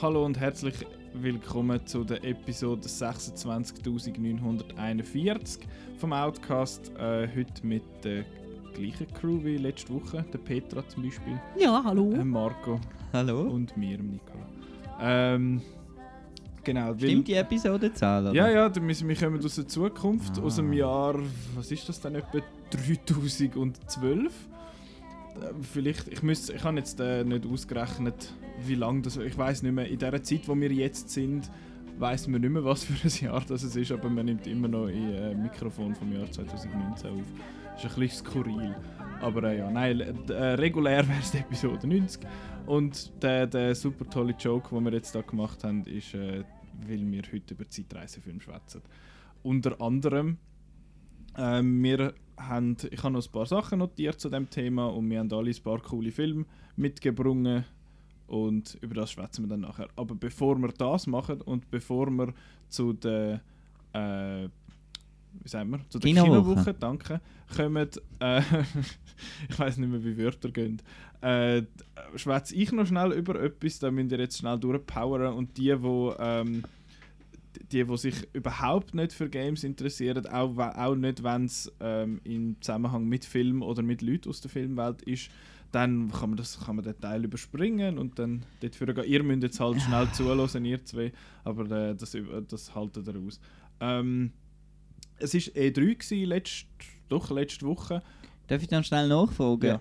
Hallo und herzlich willkommen zu der Episode 26.941 vom Outcast. Äh, heute mit der gleichen Crew wie letzte Woche. Der Petra zum Beispiel, Ja, hallo. äh, Marco Hallo? und mir, Nicola. Ähm, genau. weil- Stimmt die Episodenzahl? Oder? Ja, ja, wir, wir kommen aus der Zukunft, Ah. aus dem Jahr, was ist das dann, etwa 3012. Äh, Vielleicht, ich, müsste, ich habe jetzt äh, nicht ausgerechnet, wie lange das, ich weiß nicht mehr, in der Zeit, wo wir jetzt sind, weiß man nicht mehr, was für ein Jahr das ist, aber man nimmt immer noch ein äh, Mikrofon vom Jahr 2019 auf. Das ist ein bisschen skurril. Aber äh, ja, nein, äh, regulär wäre es die Episode 90. Und der, der super tolle Joke, den wir jetzt da gemacht haben, ist, äh, weil wir heute über Zeitreisefilme schwätzen. Unter anderem, ähm, wir haben, ich habe noch ein paar Sachen notiert zu dem Thema und wir haben alle ein paar coole Filme mitgebracht und über das schwätzen wir dann nachher. Aber bevor wir das machen und bevor wir zu der äh, wie sagen wir, zu der Kinowoche. Kinowoche, danke, kommen, äh, ich weiß nicht mehr, wie Wörter gehen, äh, schwätze ich noch schnell über etwas, da müsst ihr jetzt schnell durchpowern und die, die ähm, die, die sich überhaupt nicht für Games interessieren, auch, auch nicht, wenn es ähm, im Zusammenhang mit Film oder mit Leuten aus der Filmwelt ist, dann kann man, das, kann man den Teil überspringen und dann dort gehen. Ihr müsst jetzt halt schnell zuhören, ihr zwei, aber äh, das, über- das haltet ihr aus. Ähm, es war E3 gewesen, letzt, doch letzte Woche. Darf ich dann schnell nachfragen? Ja.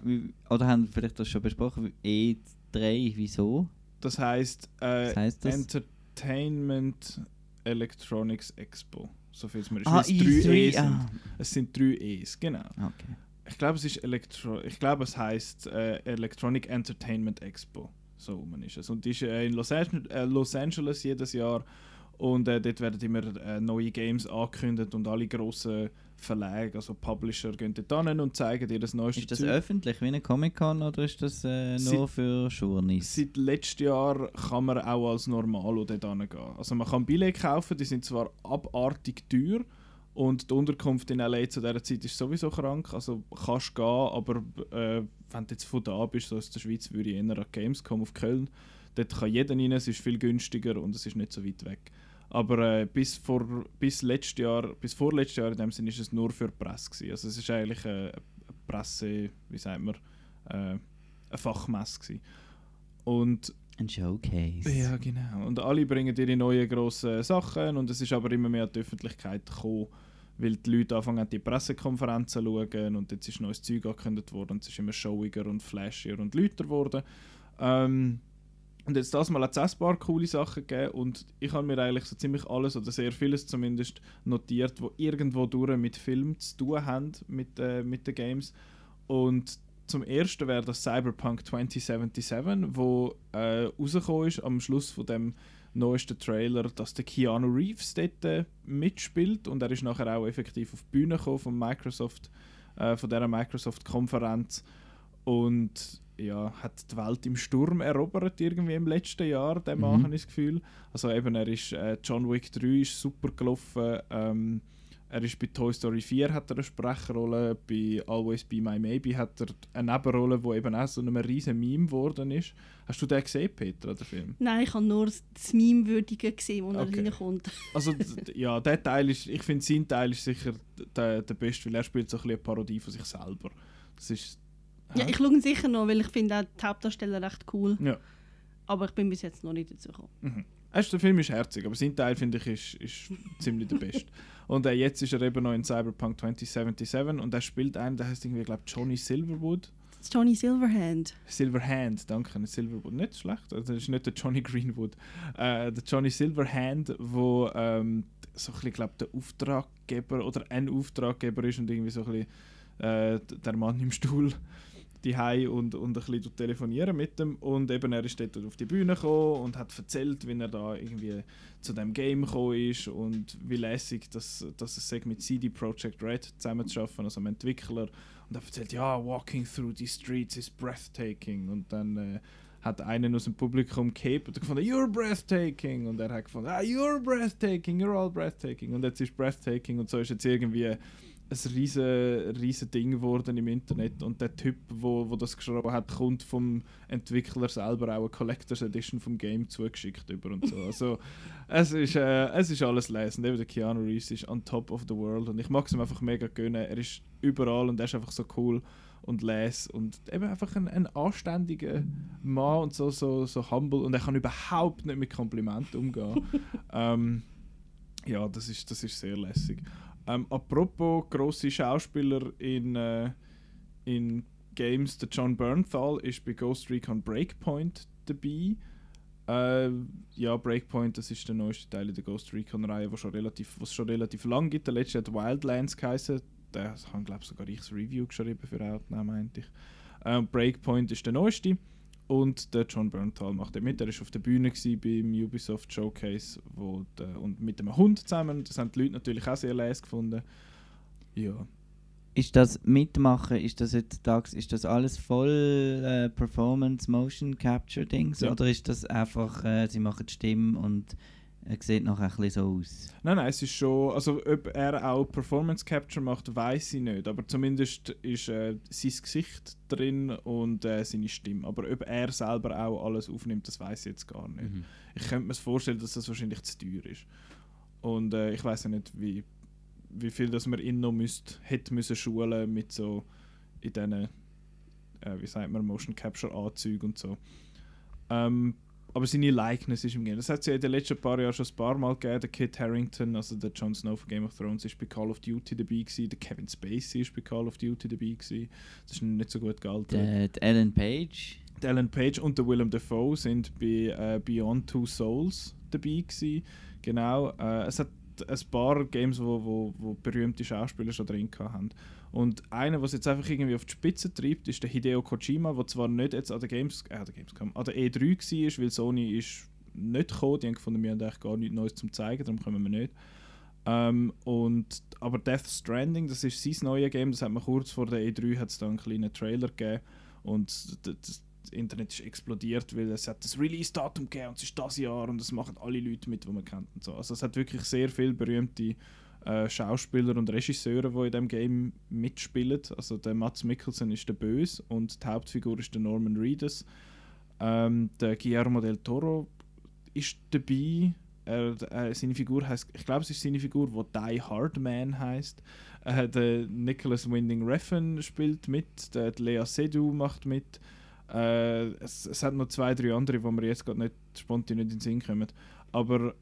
Oder haben wir vielleicht das schon besprochen? E3, wieso? Das heisst äh, heisst das? Entertainment Electronics Expo. So viel es mir ist. Ah, es drei E E3. sind. Ah, Es sind drei E's, genau. okay. Ich glaube, es ist Elektro ich glaube, es heißt äh, Electronic Entertainment Expo. So rum ist es. Und die ist äh, in Los, Angeles, äh, Los Angeles jedes Jahr. Und äh, dort werden immer äh, neue Games angekündigt und alle grossen Verlage, also Publisher, gehen dort hin und zeigen dir das neueste Ist das Zeug. öffentlich wie eine Comic-Con oder ist das äh, nur für Journeys? Seit letztem Jahr kann man auch als Normalo dort hingehen. Also man kann Billette kaufen, die sind zwar abartig teuer und die Unterkunft in L.A. zu dieser Zeit ist sowieso krank, also kannst gehen, aber äh, wenn du jetzt von da bist, so aus der Schweiz, würde ich eher an Gamescom auf Köln. Dort kann jeder rein, es ist viel günstiger und es ist nicht so weit weg. Aber äh, bis, vor, bis, letztes Jahr, bis vorletztes Jahr in dem Sinne ist es nur für die Presse. Gewesen. Also es ist eigentlich eine, eine Presse, wie sagt man, äh, eine Fachmesse. Gewesen. Und Ein Showcase. ja, genau. Und alle bringen ihre neuen grossen Sachen und es ist aber immer mehr an die Öffentlichkeit gekommen, weil die Leute anfangen die Pressekonferenzen zu schauen und jetzt ist neues Zeug angekündigt worden und es ist immer showiger und flashier und lauter geworden. Ähm, und jetzt das mal hat es paar coole Sachen gegeben und ich habe mir eigentlich so ziemlich alles oder sehr vieles zumindest notiert, wo irgendwo durch mit Film zu tun haben, mit, äh, mit den Games. Und zum ersten wäre das Cyberpunk 2077, wo äh, rausgekommen ist am Schluss von dem neuesten Trailer, dass der Keanu Reeves dort äh, mitspielt und er ist nachher auch effektiv auf die Bühne gekommen von Microsoft, äh, von dieser Microsoft-Konferenz und ja, hat die Welt im Sturm erobert irgendwie im letzten Jahr, der Mann, Mhm. habe ich das Gefühl. Also eben, er ist, äh, John Wick 3 ist super gelaufen, ähm, er ist bei Toy Story 4 hat er eine Sprechrolle, bei Always Be My Maybe hat er eine Nebenrolle, die eben auch so einem riesen Meme geworden ist. Hast du den gesehen, Peter, den Film? Nein, ich habe nur das Meme-Würdige gesehen, wo Okay. er reinkommt. Also ja, der Teil ist, ich finde sein Teil ist sicher der, der beste, weil er spielt so ein bisschen eine Parodie von sich selber. Das ist... Ja, ich schaue ihn sicher noch, weil ich finde auch die Hauptdarsteller recht cool. Ja. Aber ich bin bis jetzt noch nicht dazu gekommen. Mhm. Erst der Film ist herzig, aber sein Teil finde ich ist, ist ziemlich der beste. Und äh, jetzt ist er eben noch in Cyberpunk 2077 und er spielt einen, der heißt irgendwie, glaube Johnny Silverwood. Das ist Johnny Silverhand. Silverhand, danke, nicht Silverwood, nicht schlecht. Also das ist nicht der Johnny Greenwood. Äh, der Johnny Silverhand, wo ähm, so ein bisschen, glaub, der Auftraggeber oder ein Auftraggeber ist und irgendwie so ein bisschen äh, der Mann im Stuhl die und, und ein bisschen telefonieren mit dem. Und eben er ist dort auf die Bühne gekommen und hat erzählt, wie er da irgendwie zu dem Game gekommen ist und wie lässig dass, dass es mit CD Projekt Red zusammenzuarbeiten, also einem Entwickler. Und er erzählt, ja, walking through the streets is breathtaking. Und dann äh, hat einen aus dem Publikum gehabt und gefunden, you're breathtaking. Und er hat gefunden, ah, you're breathtaking, you're all breathtaking. Und jetzt ist breathtaking und so ist jetzt irgendwie ein riesen, riesen Ding geworden im Internet und der Typ, wo, wo das geschrieben hat, kommt vom Entwickler selber auch eine Collectors Edition vom Game zugeschickt über und so. Also es ist, äh, es ist alles lesen. Eben der Keanu Reeves ist on top of the world und ich mag es ihm einfach mega gönnen. Er ist überall und er ist einfach so cool und les und eben einfach ein, ein anständiger Mann und so, so, so humble und er kann überhaupt nicht mit Komplimenten umgehen. ähm, ja, das ist, das ist sehr lässig. Ähm, apropos grosse Schauspieler in, äh, in Games, der John Bernthal ist bei Ghost Recon Breakpoint dabei. Äh, ja, Breakpoint, das ist der neueste Teil der Ghost Recon-Reihe, was es schon relativ lang gibt. Der letzte hat Wildlands geheißen. Der hat, glaube ich, sogar ich das Review geschrieben für Outnow, meinte ich. Äh, Breakpoint ist der neueste. Und der John Bernthal macht mit. Er war auf der Bühne beim Ubisoft Showcase wo der, und mit einem Hund zusammen. Das haben die Leute natürlich auch sehr leise gefunden. Ja. Ist das Mitmachen, ist das heutzutage, ist das alles voll äh, Performance, Motion Capture Dings? Ja. Oder ist das einfach, äh, sie machen die Stimme und er sieht noch ein bisschen so aus. Nein, nein, es ist schon. Also, ob er auch Performance Capture macht, weiß ich nicht. Aber zumindest ist äh, sein Gesicht drin und äh, seine Stimme. Aber ob er selber auch alles aufnimmt, das weiß ich jetzt gar nicht. Mhm. Ich könnte mir vorstellen, dass das wahrscheinlich zu teuer ist. Und äh, ich weiß ja nicht, wie, wie viel das man ihn noch müsst, hätte müssen schulen mit so in diesen, äh, wie sagt man, Motion Capture Anzügen und so. Ähm, aber seine Likeness ist im Game. Das hat es ja in den letzten paar Jahren schon ein paar Mal gegeben. Der Kit Harrington, also der Jon Snow von Game of Thrones, ist bei Call of Duty dabei gewesen. Der Kevin Spacey ist bei Call of Duty dabei gewesen. Das ist nicht so gut gealtert. Der, Alan Page. Der Alan Page und der Willem Dafoe sind bei äh, Beyond Two Souls dabei gewesen. Genau. Äh, es hat ein paar Games, wo, wo, wo berühmte Schauspieler schon drin haben. Und einer, was jetzt einfach irgendwie auf die Spitze treibt, ist der Hideo Kojima, der zwar nicht jetzt an der Games, äh, der Gamescom, an der E3 war, weil Sony ist nicht gekommen, die haben gefunden, wir haben eigentlich gar nichts Neues zum zeigen, darum kommen wir nicht. Ähm, und, aber Death Stranding, das ist sein neues Game, das hat man kurz vor der E3 hat es da einen kleinen Trailer gegeben und das, Internet ist explodiert, weil es hat das Release-Datum gegeben und es ist das Jahr und es machen alle Leute mit, die man kennt und so. Also es hat wirklich sehr viele berühmte äh, Schauspieler und Regisseure, die in dem Game mitspielen. Also der Mats Mikkelsen ist der Böse und die Hauptfigur ist der Norman Reedus. Ähm, der Guillermo del Toro ist dabei. Er, äh, seine Figur heißt, ich glaube, es ist seine Figur, die Die Hard Man heißt. Äh, der Nicholas Winding Refn spielt mit, der Lea Seydoux macht mit. Äh, es, es hat noch zwei, drei andere, die mir jetzt gerade nicht spontan nicht in den Sinn kommen. Aber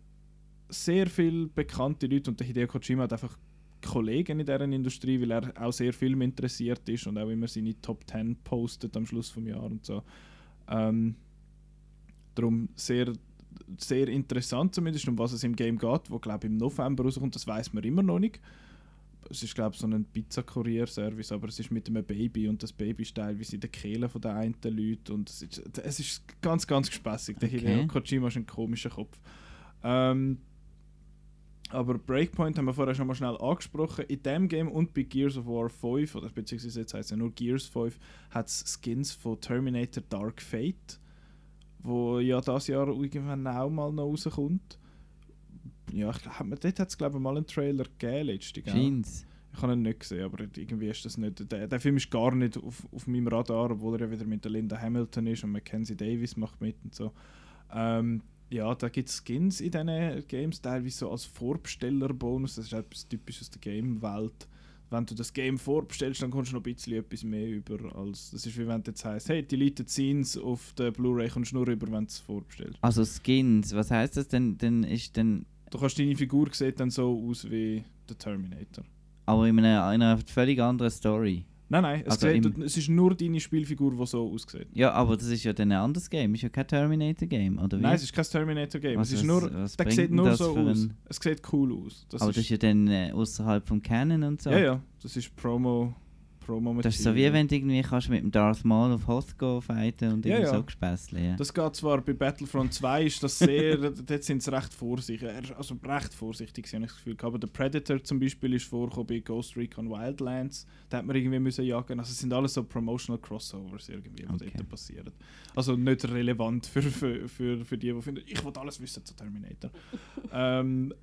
sehr viele bekannte Leute und der Hideo Kojima hat einfach Kollegen in dieser Industrie, weil er auch sehr Film interessiert ist und auch immer seine Top 10 postet am Schluss des Jahres und so. Ähm, darum sehr, sehr interessant zumindest, um was es im Game geht, wo glaube im November rauskommt, das weiß man immer noch nicht. Es ist glaube so ein Pizza-Kurier-Service, aber es ist mit einem Baby und das Baby ist teilweise in der Kehle von den einen Leuten und es ist, es ist ganz, ganz gespässig. Der okay. Hideo Kojima ist ein komischer Kopf. Ähm, aber Breakpoint haben wir vorher schon mal schnell angesprochen. In dem Game und bei Gears of War 5, oder beziehungsweise jetzt heißt es ja nur Gears 5, hat es Skins von Terminator Dark Fate, wo ja das Jahr irgendwann auch mal noch rauskommt. Ja, ich dort hat es glaube ich mal einen Trailer gegeben letztes Jeans. Ich habe ihn nicht gesehen, aber irgendwie ist das nicht. Der, der Film ist gar nicht auf, auf meinem Radar, obwohl er ja wieder mit der Linda Hamilton ist und Mackenzie Davis macht mit und so. Ähm, ja, da gibt es Skins in diesen Games, teilweise so als Vorbestellerbonus. Das ist etwas typisch aus der Game-Welt. Wenn du das Game vorbestellst, dann kommst du noch ein bisschen etwas mehr über. Als, das ist wie wenn du jetzt heisst, hey, Deleted Scenes auf der Blu-ray kommst du nur rüber, wenn du es vorbestellst. Also Skins, was heißt das denn? denn ist denn du kannst deine Figur sieht dann so aus wie der Terminator. Aber in einer, in einer völlig anderen Story. Nein, nein, es, also sieht, es ist nur deine Spielfigur, die so aussieht. Ja, aber das ist ja dann ein anderes Game. Ist ja kein Terminator-Game, oder wie? Nein, es ist kein Terminator-Game. Es ist nur, was der sieht nur so aus. Es sieht cool aus. Das aber ist das ist ja dann äh, außerhalb vom Canon und so. Ja, ja, das ist Promo promo Das ist so wie wenn du irgendwie kannst mit dem Darth Maul auf Hoth go fighten und ja, irgendwie ja. so gespässeln. Ja. Das geht zwar bei Battlefront 2 ist das sehr, dort sind sie recht vorsichtig, also recht vorsichtig, habe ich das Gefühl. Aber der Predator zum Beispiel ist vorgekommen bei Ghost Recon Wildlands, da hat man irgendwie müssen jagen. Also es sind alles so Promotional Crossovers irgendwie, die okay. dort passieren. Also nicht relevant für, für, für, für die, die finden, ich will alles wissen zu Terminator. ähm,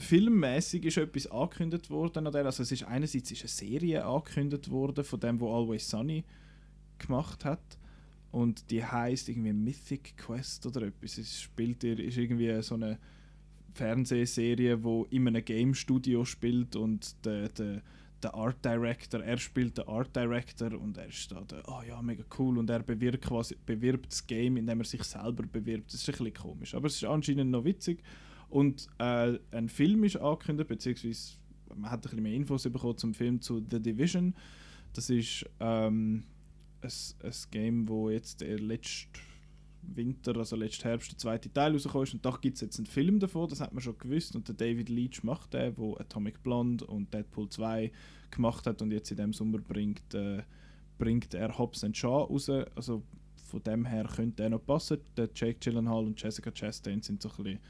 filmmäßig ist etwas angekündigt worden. an der. Also es ist einerseits ist eine Serie angekündigt worden von dem, wo Always Sunny gemacht hat. Und die heißt irgendwie Mythic Quest oder etwas. Es spielt ist irgendwie so eine Fernsehserie, wo in einem Game Studio spielt und der, der, der Art Director, er spielt den Art Director und er ist da, der, oh ja, mega cool und er bewirbt, quasi, bewirbt das Game, indem er sich selber bewirbt. Das ist ein bisschen komisch, aber es ist anscheinend noch witzig. Und äh, ein Film ist angekündigt, beziehungsweise man hat ein bisschen mehr Infos bekommen zum Film zu The Division. Das ist ähm, ein, ein Game, wo jetzt der letzte Winter, also letzten Herbst, der zweite Teil rausgekommen ist. Und da gibt es jetzt einen Film davon, das hat man schon gewusst. Und der David Leach macht den, der Atomic Blonde und Deadpool 2 gemacht hat und jetzt in dem Sommer bringt, äh, bringt er Hobbs Shaw raus. Also von dem her könnte er noch passen. Der Jake Gyllenhaal und Jessica Chastain sind so ein bisschen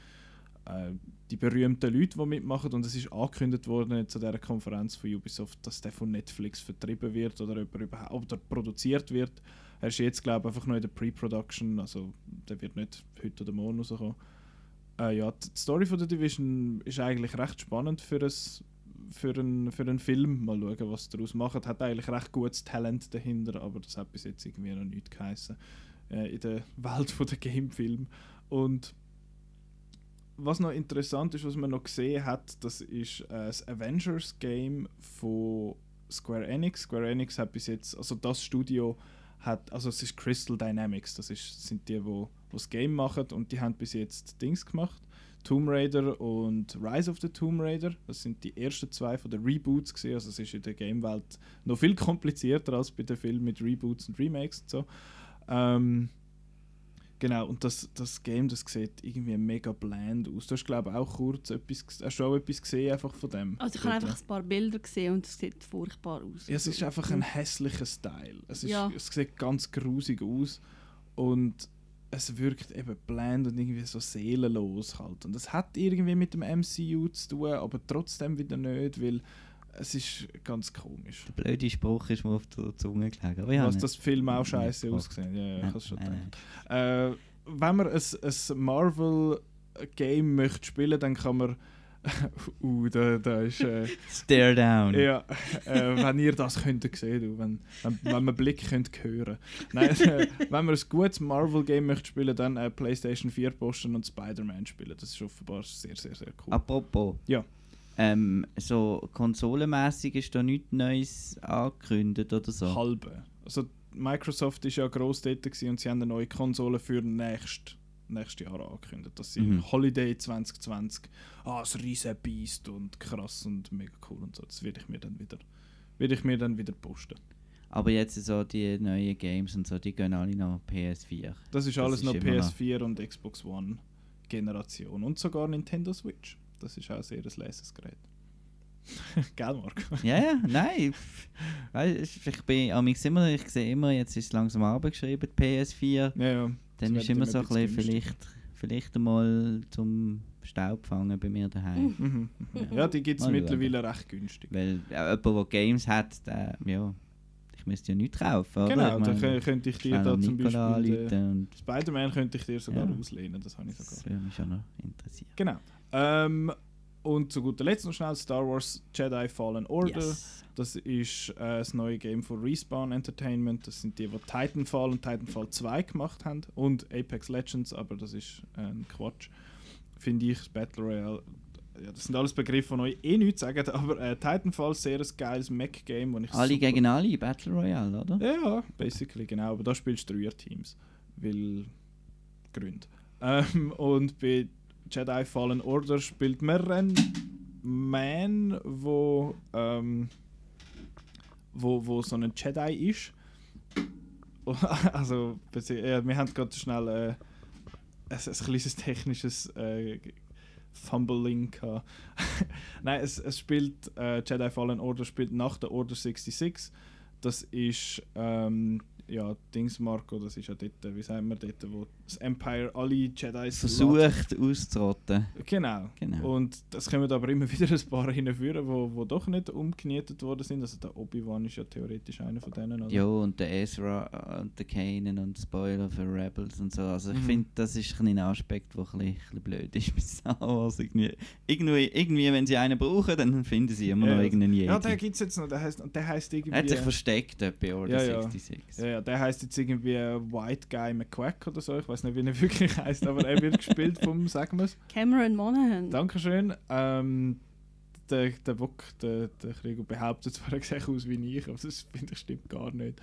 äh, die berühmten Leute, die mitmachen. Und es ist angekündigt worden zu dieser Konferenz von Ubisoft, dass der von Netflix vertrieben wird oder, überhaupt, produziert wird. Er ist jetzt, glaube ich, einfach noch in der Pre-Production, also der wird nicht heute oder morgen rauskommen. Äh, ja, die Story von der Division ist eigentlich recht spannend für, ein, für, einen, für einen Film. Mal schauen, was daraus macht. Hat eigentlich recht gutes Talent dahinter, aber das hat bis jetzt irgendwie noch nicht geheißen äh, in der Welt der Gamefilm. Und was noch interessant ist, was man noch gesehen hat, das ist äh, das Avengers Game von Square Enix. Square Enix hat bis jetzt, also das Studio hat, also es ist Crystal Dynamics, das ist, sind die, wo, wo das Game machen und die haben bis jetzt Dings gemacht. Tomb Raider und Rise of the Tomb Raider, das sind die ersten zwei von den Reboots gesehen, also es ist in der Gamewelt noch viel komplizierter als bei den Filmen mit Reboots und Remakes und so. Ähm, Genau, und das, das Game, das sieht irgendwie mega bland aus. Du hast, glaube ich, auch kurz etwas, hast du auch etwas gesehen einfach von dem? Also ich habe einfach ein paar Bilder gesehen und es sieht furchtbar aus. Ja, es ist einfach ein hässlicher Style. Es, ist, ja. es sieht ganz grusig aus und es wirkt eben bland und irgendwie so seelenlos halt. Und es hat irgendwie mit dem MCU zu tun, aber trotzdem wieder nicht, weil es ist ganz komisch. Der blöde Spruch ist mir auf der Zunge gelegen. Aber ja, Was das Film auch scheiße ausgesehen. Ja, ja, ich schon Äh, wenn man ein, ein Marvel-Game möchte spielen, dann kann man. uh, da, da ist. Äh, Stare down. Ja, äh, wenn ihr das könnt sehen, du, wenn, wenn, wenn man Blick könnt hören. Nein, äh, wenn man ein gutes Marvel-Game möchte spielen, dann äh, PlayStation 4 posten und Spider-Man spielen. Das ist offenbar sehr, sehr, sehr cool. Apropos. Ja. Ähm, so konsolenmäßig ist da nichts Neues angekündigt oder so? Halbe. Also Microsoft ist ja gross dort und sie haben eine neue Konsole für nächstes nächstes Jahr angekündigt, dass sie mhm. Holiday 2020 ah, das riesen Beast und krass und mega cool und so. Das werde ich mir dann wieder, werde ich mir dann wieder posten. Aber jetzt so die neuen Games und so, die gehen alle noch PS4. Das ist alles das ist noch PS4 noch und Xbox One Generation und sogar Nintendo Switch. Das ist auch sehr ein leises Gerät. Gell, Marc? ja, ja, nein. Weißt, ich bin immer, ich sehe immer, jetzt ist es langsam abgeschrieben, PS4. Ja, ja. Dann ist immer so ein bisschen vielleicht, vielleicht einmal zum Staubfangen bei mir daheim. Mhm. mhm. Ja. ja, die gibt es mittlerweile recht günstig. Weil äh, jemand, der Games hat, der, ja, ich müsste ja nichts kaufen. Genau, dann könnte ich dir da zum Beispiel. Spider-Man könnte ich dir sogar ja. auslehnen, das habe ich sogar. Das würde mich schon noch interessieren. Genau. Ähm, und zu guter Letzt noch schnell Star Wars Jedi Fallen Order. Yes. Das ist äh, das neue Game von Respawn Entertainment. Das sind die, die Titanfall und Titanfall 2 gemacht haben. Und Apex Legends, aber das ist äh, ein Quatsch. Finde ich, Battle Royale. Ja, das sind alles Begriffe, die euch eh nichts sagen, aber äh, Titanfall ist sehr ein geiles Mac-Game. Alle gegen alle, Battle Royale, oder? Ja, basically, genau. Aber da spielst du Dreier-Teams. Weil Gründe. Ähm, und bei Jedi Fallen Order spielt man einen Man, wo, ähm, wo, wo so ein Jedi ist. also, wir haben gerade schnell äh, ein, ein kleines technisches äh, Fumbling Nein, es, es spielt, äh, Jedi Fallen Order spielt nach der Order 66. Das ist ähm, ja Dings Marco, das ist ja dort, wie sagen wir dort, wo das Empire alle Jedi Versucht auszurotten. Genau. Genau. Und das kommen aber immer wieder ein paar hinführen, wo, wo doch nicht umgenietet worden sind. Also der Obi-Wan ist ja theoretisch einer von denen. Oder? Ja, und der Ezra und der Kanan und Spoiler für Rebels und so. Also ich Mhm. finde, das ist ein Aspekt, der ein bisschen, ein bisschen blöd ist bei Star Wars. Irgendwie, irgendwie, irgendwie, wenn sie einen brauchen, dann finden sie immer Ja, noch irgendeinen Jedi. Ja, der gibt es jetzt noch. Der heißt, der heißt irgendwie. hat sich versteckt dort bei Order Ja, ja. 66. Ja, ja, der heißt jetzt irgendwie White Guy McQuack oder so. Ich weiß nicht, wie er wirklich heißt, aber er wird gespielt vom, sagen wir. Cameron Monaghan. Dankeschön. Ähm, der, der Bock, der, der Krieger behauptet zwar, er sieht aus wie ich, aber das finde ich stimmt gar nicht.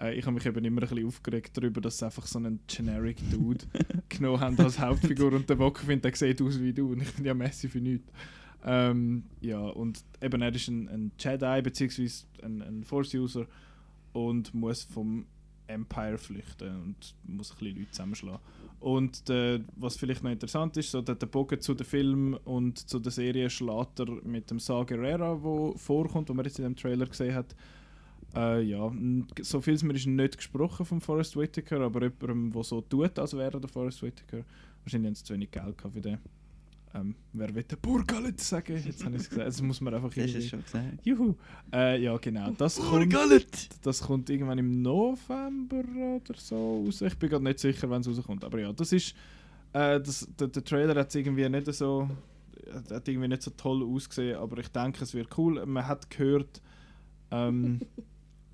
Äh, ich habe mich eben immer ein bisschen aufgeregt darüber, dass sie einfach so einen generic Dude genommen haben als Hauptfigur und der Bock findet, der sieht aus wie du und ich finde ja Messi für nichts. Ähm, ja, und eben er ist ein, ein Jedi bzw. ein, ein Force-User und muss vom Empire flüchten und muss ein bisschen Leute zusammenschlagen. Und der, was vielleicht noch interessant ist, so der, Bogen zu dem Film und zu der Serie schlägt er mit dem Saw Gerrera, wo vorkommt, wo man jetzt in dem Trailer gesehen hat. Äh, ja, so viel mir ist nicht gesprochen von Forrest Whitaker, aber jemandem, der so tut, als wäre er der Forrest Whitaker. Wahrscheinlich haben sie zu wenig Geld für den. Ähm, wer will den Burgalet sagen? Jetzt habe ich es gesagt. Das muss man einfach Hast du es irgendwie- schon gesagt? Juhu! Äh, ja, genau. Das kommt, das kommt irgendwann im November oder so raus. Ich bin gerade nicht sicher, wann es rauskommt. Aber ja, das ist. Äh, das, der, der Trailer hat irgendwie nicht so. Hat irgendwie nicht so toll ausgesehen, aber ich denke, es wird cool. Man hat gehört. Ähm,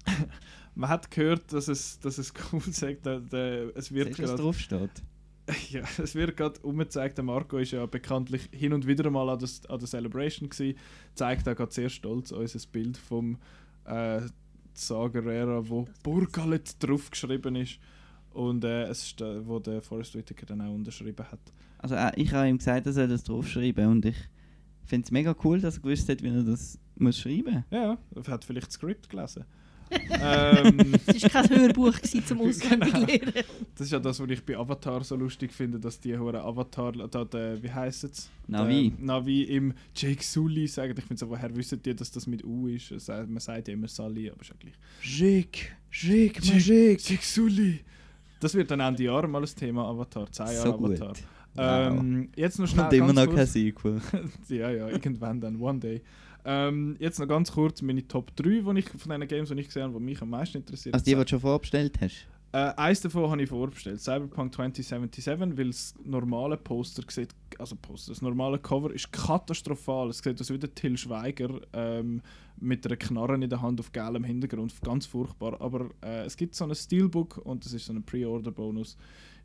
man hat gehört, dass es, dass es cool sagt. Der, der, es wird Siehst gerade drauf steht? ja, es wird gerade umgezeigt. Der Marco ist ja bekanntlich hin und wieder mal an, das, an der Celebration gsi. Zeigt auch gerade sehr stolz unser Bild vom äh, Sagerera, wo Burgalet draufgeschrieben ist. Und äh, es ist, äh, wo der Forrest Whitaker dann auch unterschrieben hat. Also äh, ich habe ihm gesagt, er soll das draufschreiben und ich finde es mega cool, dass er gewusst hat, wie er das muss schreiben Ja, er hat vielleicht das Skript gelesen. Ähm, Es war kein Hörbuch gewesen zum auswendig Genau. das ist ja das, was ich bei Avatar so lustig finde, dass die hohen Avatar, da, der, wie heisst es? Navi. Der Navi im Jake Sully sagen. Ich finde so, woher wissen die, dass das mit U ist? Man sagt ja immer Sully, aber ist ja gleich. Schick, schick, Jake, Jake Sully! Das wird dann Ende Jahr mal ein Thema Avatar, 10 Jahre So gut. Avatar. Wow. Ähm, jetzt noch schnell Und immer noch kurz- kein Sequel. ja, ja, irgendwann dann, one day. Ähm, jetzt noch ganz kurz meine Top 3 die ich, von den Games, die ich gesehen habe, die mich am meisten interessiert. Also die, die du schon vorbestellt hast? Äh, eins davon habe ich vorbestellt, Cyberpunk 2077, weil das normale Poster sieht, also Poster, das normale Cover ist katastrophal. Es sieht aus wie der Till Schweiger ähm, mit einer Knarre in der Hand auf gelbem Hintergrund, ganz furchtbar. Aber äh, es gibt so ein Steelbook und das ist so ein Pre-Order-Bonus.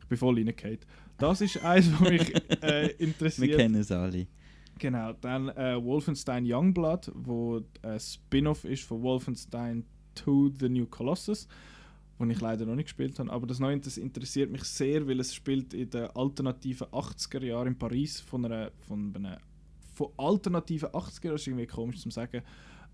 Ich bin voll reingefallen. Das ist eins, was mich äh, Wir interessiert. kennen es alle. Genau, dann äh, Wolfenstein Youngblood, wo ein Spin-off ist von Wolfenstein 2 The New Colossus, wo ich leider noch nicht gespielt habe. Aber das Neue das interessiert mich sehr, weil es spielt in den alternativen 80er Jahren in Paris von einer, von einer von alternativen 80er Jahren, das ist irgendwie komisch zu sagen,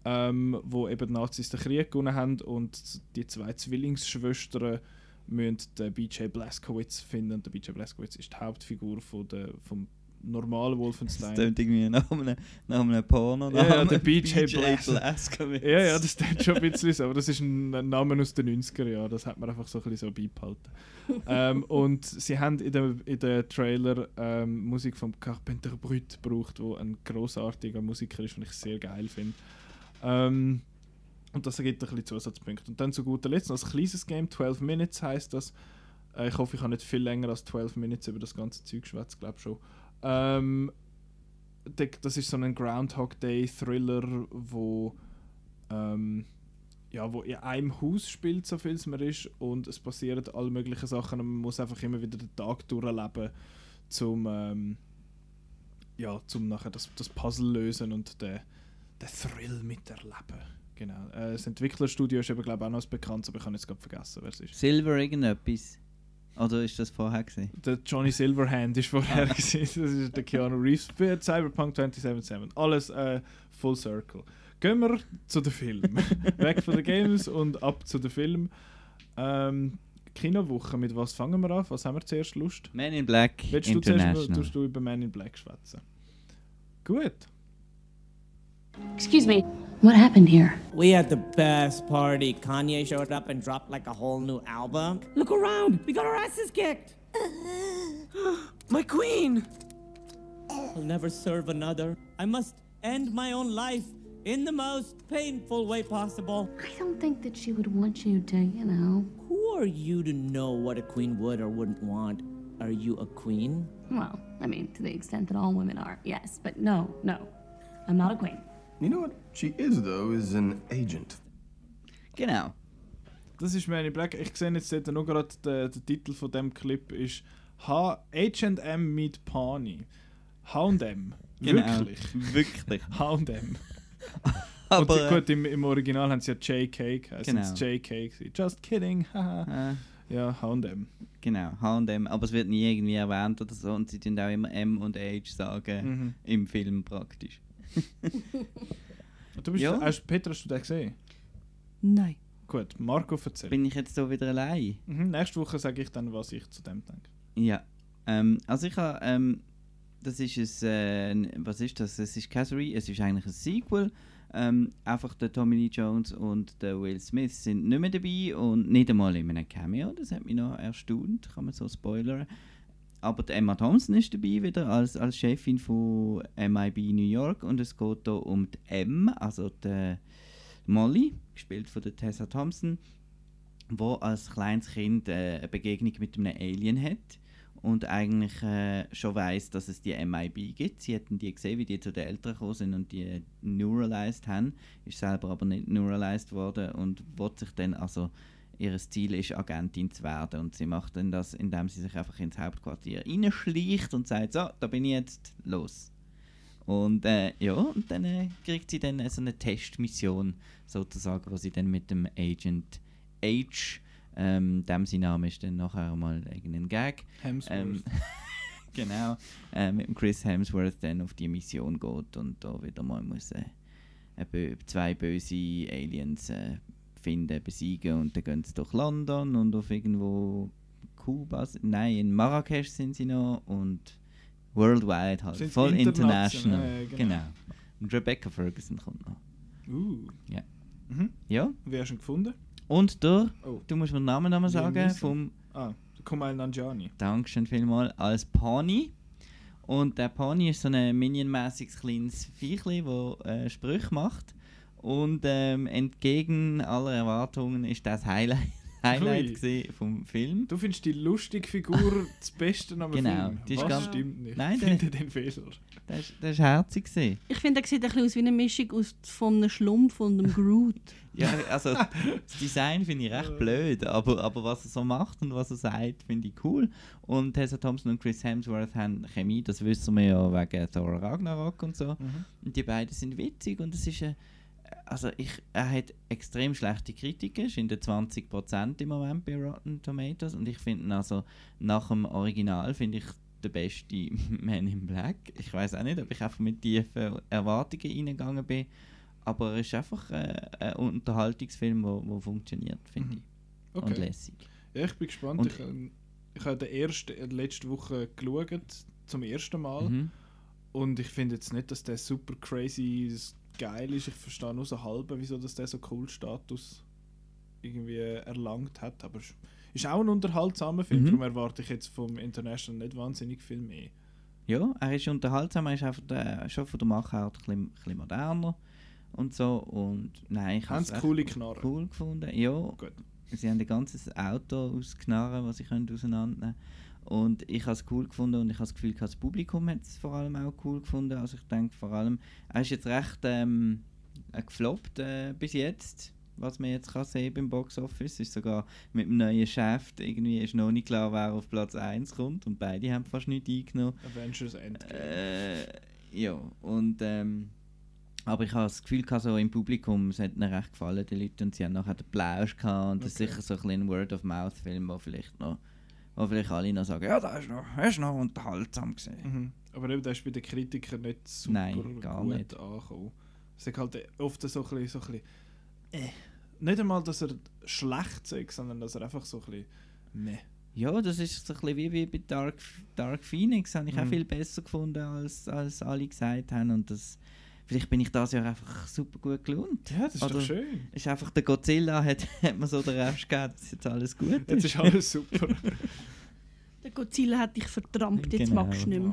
ähm, wo eben die Nazis den Krieg gewonnen haben und die zwei Zwillingsschwestern müssen den BJ Blazkowicz finden. Der BJ Blazkowicz ist die Hauptfigur von der, vom normalen Das Wolfenstein. klingt irgendwie nach einem, nach einem Porno. Ja, ja, Namen. der BJ Blaz- Blazkowicz. Ja, ja, das stimmt schon ein bisschen so, aber das ist ein Name aus den 90er Jahren, das hat man einfach so ein bisschen so beibehalten. ähm, und sie haben in den in der Trailer ähm, Musik von Carpenter Brut gebraucht, wo ein großartiger Musiker ist, den ich sehr geil finde. Ähm, und das ergibt ein bisschen Zusatzpunkte. Und dann zu guter Letzt noch ein kleines Game, 12 Minutes heißt das. Äh, ich hoffe, ich habe nicht viel länger als 12 Minutes über das ganze Zeug geschwätzt, glaube schon. Ähm, das ist so ein Groundhog Day Thriller, wo ähm, ja, wo in einem Haus spielt, so viel es mir ist, und es passieren alle möglichen Sachen man muss einfach immer wieder den Tag durchleben, zum ähm, ja, zum nachher das, das Puzzle lösen und den, den Thrill miterleben. Genau. Äh, das Entwicklerstudio ist eben, glaube ich, auch noch bekannt, aber ich habe jetzt gerade vergessen, wer es ist. Silver irgendetwas. Oder ist das vorher gewesen? Der Johnny Silverhand ist vorher gewesen. Das ist der Keanu Reeves für Cyberpunk 2077. Alles äh, Full Circle. Gehen wir zu den Filmen. Weg von den Games und ab zu den Filmen. Ähm, Kinowoche, mit was fangen wir an? Was haben wir zuerst Lust? Man in Black Willst du zuerst du über Man in Black schwätzen? Gut. Excuse me, What happened here? We had the best party. Kanye showed up and dropped like a whole new album. Look around. We got our asses kicked. my queen. I'll never serve another. I must end my own life in the most painful way possible. I don't think that she would want you to, you know. Who are you to know what a queen would or wouldn't want? Are you a queen? Well, I mean, to the extent that all women are, yes. But no, no. I'm not a queen. You know what she is, though, is an agent. Genau. Das ist in Black. Ich sehe jetzt dort nur gerade, der, der Titel von dem Clip ist H H&M mit Pani. H&M. Genau. Wirklich. Wirklich. H&M. Aber, und, gut, im, im Original haben sie ja JK geheißen. Genau. JK. Just kidding. haha. äh, ja, H&M. genau, H&M. Aber es wird nie irgendwie erwähnt oder so. Und sie tun auch immer M und H sagen Mhm. im Film praktisch. Du bist, Ja. hast, Peter, hast du den gesehen? Nein. Gut, Marco erzählt. Bin ich jetzt so wieder allein? Mhm, nächste Woche sage ich dann, was ich zu dem denke. Ja. Ähm, also ich habe, ähm, das ist ein, äh, was ist das? Es ist Cassery, es ist eigentlich ein Sequel. Ähm, einfach der Tommy Lee Jones und der Will Smith sind nicht mehr dabei und nicht einmal in einem Cameo. Das hat mich noch erstaunt, kann man so spoilern. Aber Emma Thompson ist dabei wieder als, als Chefin von MIB New York und es geht hier um die M, also die Molly, gespielt von der Tessa Thompson, wo als kleines Kind äh, eine Begegnung mit einem Alien hat und eigentlich äh, schon weiß, dass es die MIB gibt. Sie hätten die gesehen, wie die zu den Eltern gekommen sind und die neuralized haben, ist selber aber nicht neuralized worden und will sich dann also ihr Ziel ist, Agentin zu werden. Und sie macht dann das, indem sie sich einfach ins Hauptquartier reinschleicht und sagt, so, da bin ich jetzt, los. Und äh, ja, und dann äh, kriegt sie dann äh, so eine Testmission sozusagen, wo sie dann mit dem Agent H, ähm, dem sein Name ist dann nachher mal irgendein Gag, Hemsworth. ähm, genau, äh, mit dem Chris Hemsworth dann auf die Mission geht und da wieder mal muss äh, bö zwei böse Aliens äh, finden, besiegen und dann gehen sie durch London und auf irgendwo Kuba, nein, in Marrakesch sind sie noch und worldwide halt, Sind voll international, international. ja, genau. genau. Und Rebecca Ferguson kommt noch. Uh. Ja. Mhm. Ja, Wie hast du ihn gefunden? und der, Oh. du musst mir den Namen nochmal sagen, vom Ah, Kumail Nanjiani. Dankeschön vielmals, als Pony. Und der Pony ist so ein minionmäßiges kleines Viechli, das äh, Sprüche macht. Und ähm, entgegen aller Erwartungen ist das Highlight, Highlight vom Film. Du findest die lustige Figur das Beste am Genau, Film? Was ganz- stimmt nicht? Nein, ich der- finde den Fehler. Das ist, das ist herzig. Gewesen. Ich finde, er sieht ein bisschen aus wie eine Mischung aus, von einem Schlumpf und einem Groot. Ja, also das Design finde ich recht blöd, aber, aber was er so macht und was er sagt, finde ich cool. Und Tessa Thompson und Chris Hemsworth haben Chemie, das wissen wir ja wegen Thor Ragnarok und so. Und die beiden sind witzig und es ist ein, also ich, er hat extrem schlechte Kritiken, ist in den 20% im Moment bei Rotten Tomatoes und ich finde also nach dem Original finde ich der beste Man in Black. Ich weiß auch nicht, ob ich einfach mit tiefen Erwartungen reingegangen bin, aber er ist einfach äh, ein Unterhaltungsfilm, wo, wo funktioniert, finde ich. Und Okay. lässig. Ja, ich bin gespannt. Und- ich ähm, ich habe den ersten, äh, letzte Woche geschaut, zum ersten Mal. Mhm. Und ich finde jetzt nicht, dass der super crazy s- geil ist. Ich verstehe nur so halb, wieso dass der so cool Status irgendwie erlangt hat. Aber es ist auch ein unterhaltsamer Film. Mhm. Darum erwarte ich jetzt vom International nicht wahnsinnig viel mehr. Ja, er ist unterhaltsam, er ist einfach der, schon von der Machart ein bisschen, moderner und so. Und nein, ich sie echt coole Knarren? cool gefunden. Ja, Gut. sie haben ein ganzes Auto aus Knarren, was sie können auseinandernehmen Und ich habe es cool gefunden und ich habe das Gefühl, das Publikum hat es vor allem auch cool gefunden. Also ich denke vor allem, er ist jetzt recht ähm, äh, gefloppt äh, bis jetzt. Was man jetzt kann sehen beim Box Office ist sogar mit dem neuen Chef irgendwie ist noch nicht klar, wer auf Platz 1 kommt und beide haben fast nicht eingenommen. Avengers Endgame. Äh, ja, und ähm, aber ich habe das Gefühl, gehabt, so im Publikum, es hat ihnen recht gefallen, die Leute, und sie haben nachher den Plausch gehabt und das ist Okay. sicher so ein, ein Word-of-Mouth-Film, wo vielleicht noch, wo vielleicht alle noch sagen, ja, das ist noch, das ist noch unterhaltsam gesehen. Mhm. Aber eben, der ist bei den Kritikern nicht super Nein, gar gut nicht. angekommen. Es ist halt oft so ein bisschen, so ein bisschen äh. Nicht einmal, dass er schlecht sagt, sondern dass er einfach so ein bisschen meh. Ja, das ist so ein bisschen wie, bei Dark, Dark Phoenix, habe ich auch Mhm. viel besser gefunden, als, als alle gesagt haben und das vielleicht bin ich das Jahr einfach super gut gelohnt. Ja, das ist Oder- doch schön. Ist einfach der Godzilla, hat, hat man so den Rest gegeben, dass jetzt alles gut Jetzt ist alles super. Der Godzilla hat dich vertrampt, jetzt Genau. magst du nicht mehr.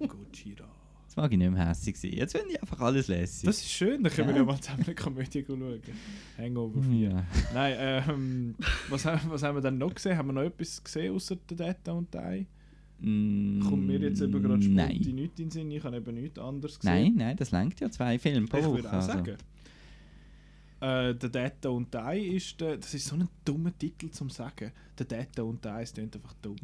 Ah, Gojira. Jetzt mag ich nicht mehr hässlich sein. Jetzt finde ich einfach alles lässig. Das ist schön, dann können wir Ja. ja mal zusammen eine Komödie schauen. Hangover 4. ja. Nein, ähm, was, haben- was haben wir dann noch gesehen? Haben wir noch etwas gesehen außer der Data und die? Mm, Kommt mir jetzt eben gerade spontan nichts in den Sinn. Ich habe eben nichts anderes gesehen. Nein, nein, das lenkt ja zwei Filme pro Ich würde auch also. sagen. Äh, der Data und Die ist der, das ist so ein dummer Titel zum sagen. Der Data und Die, klingt einfach dumm.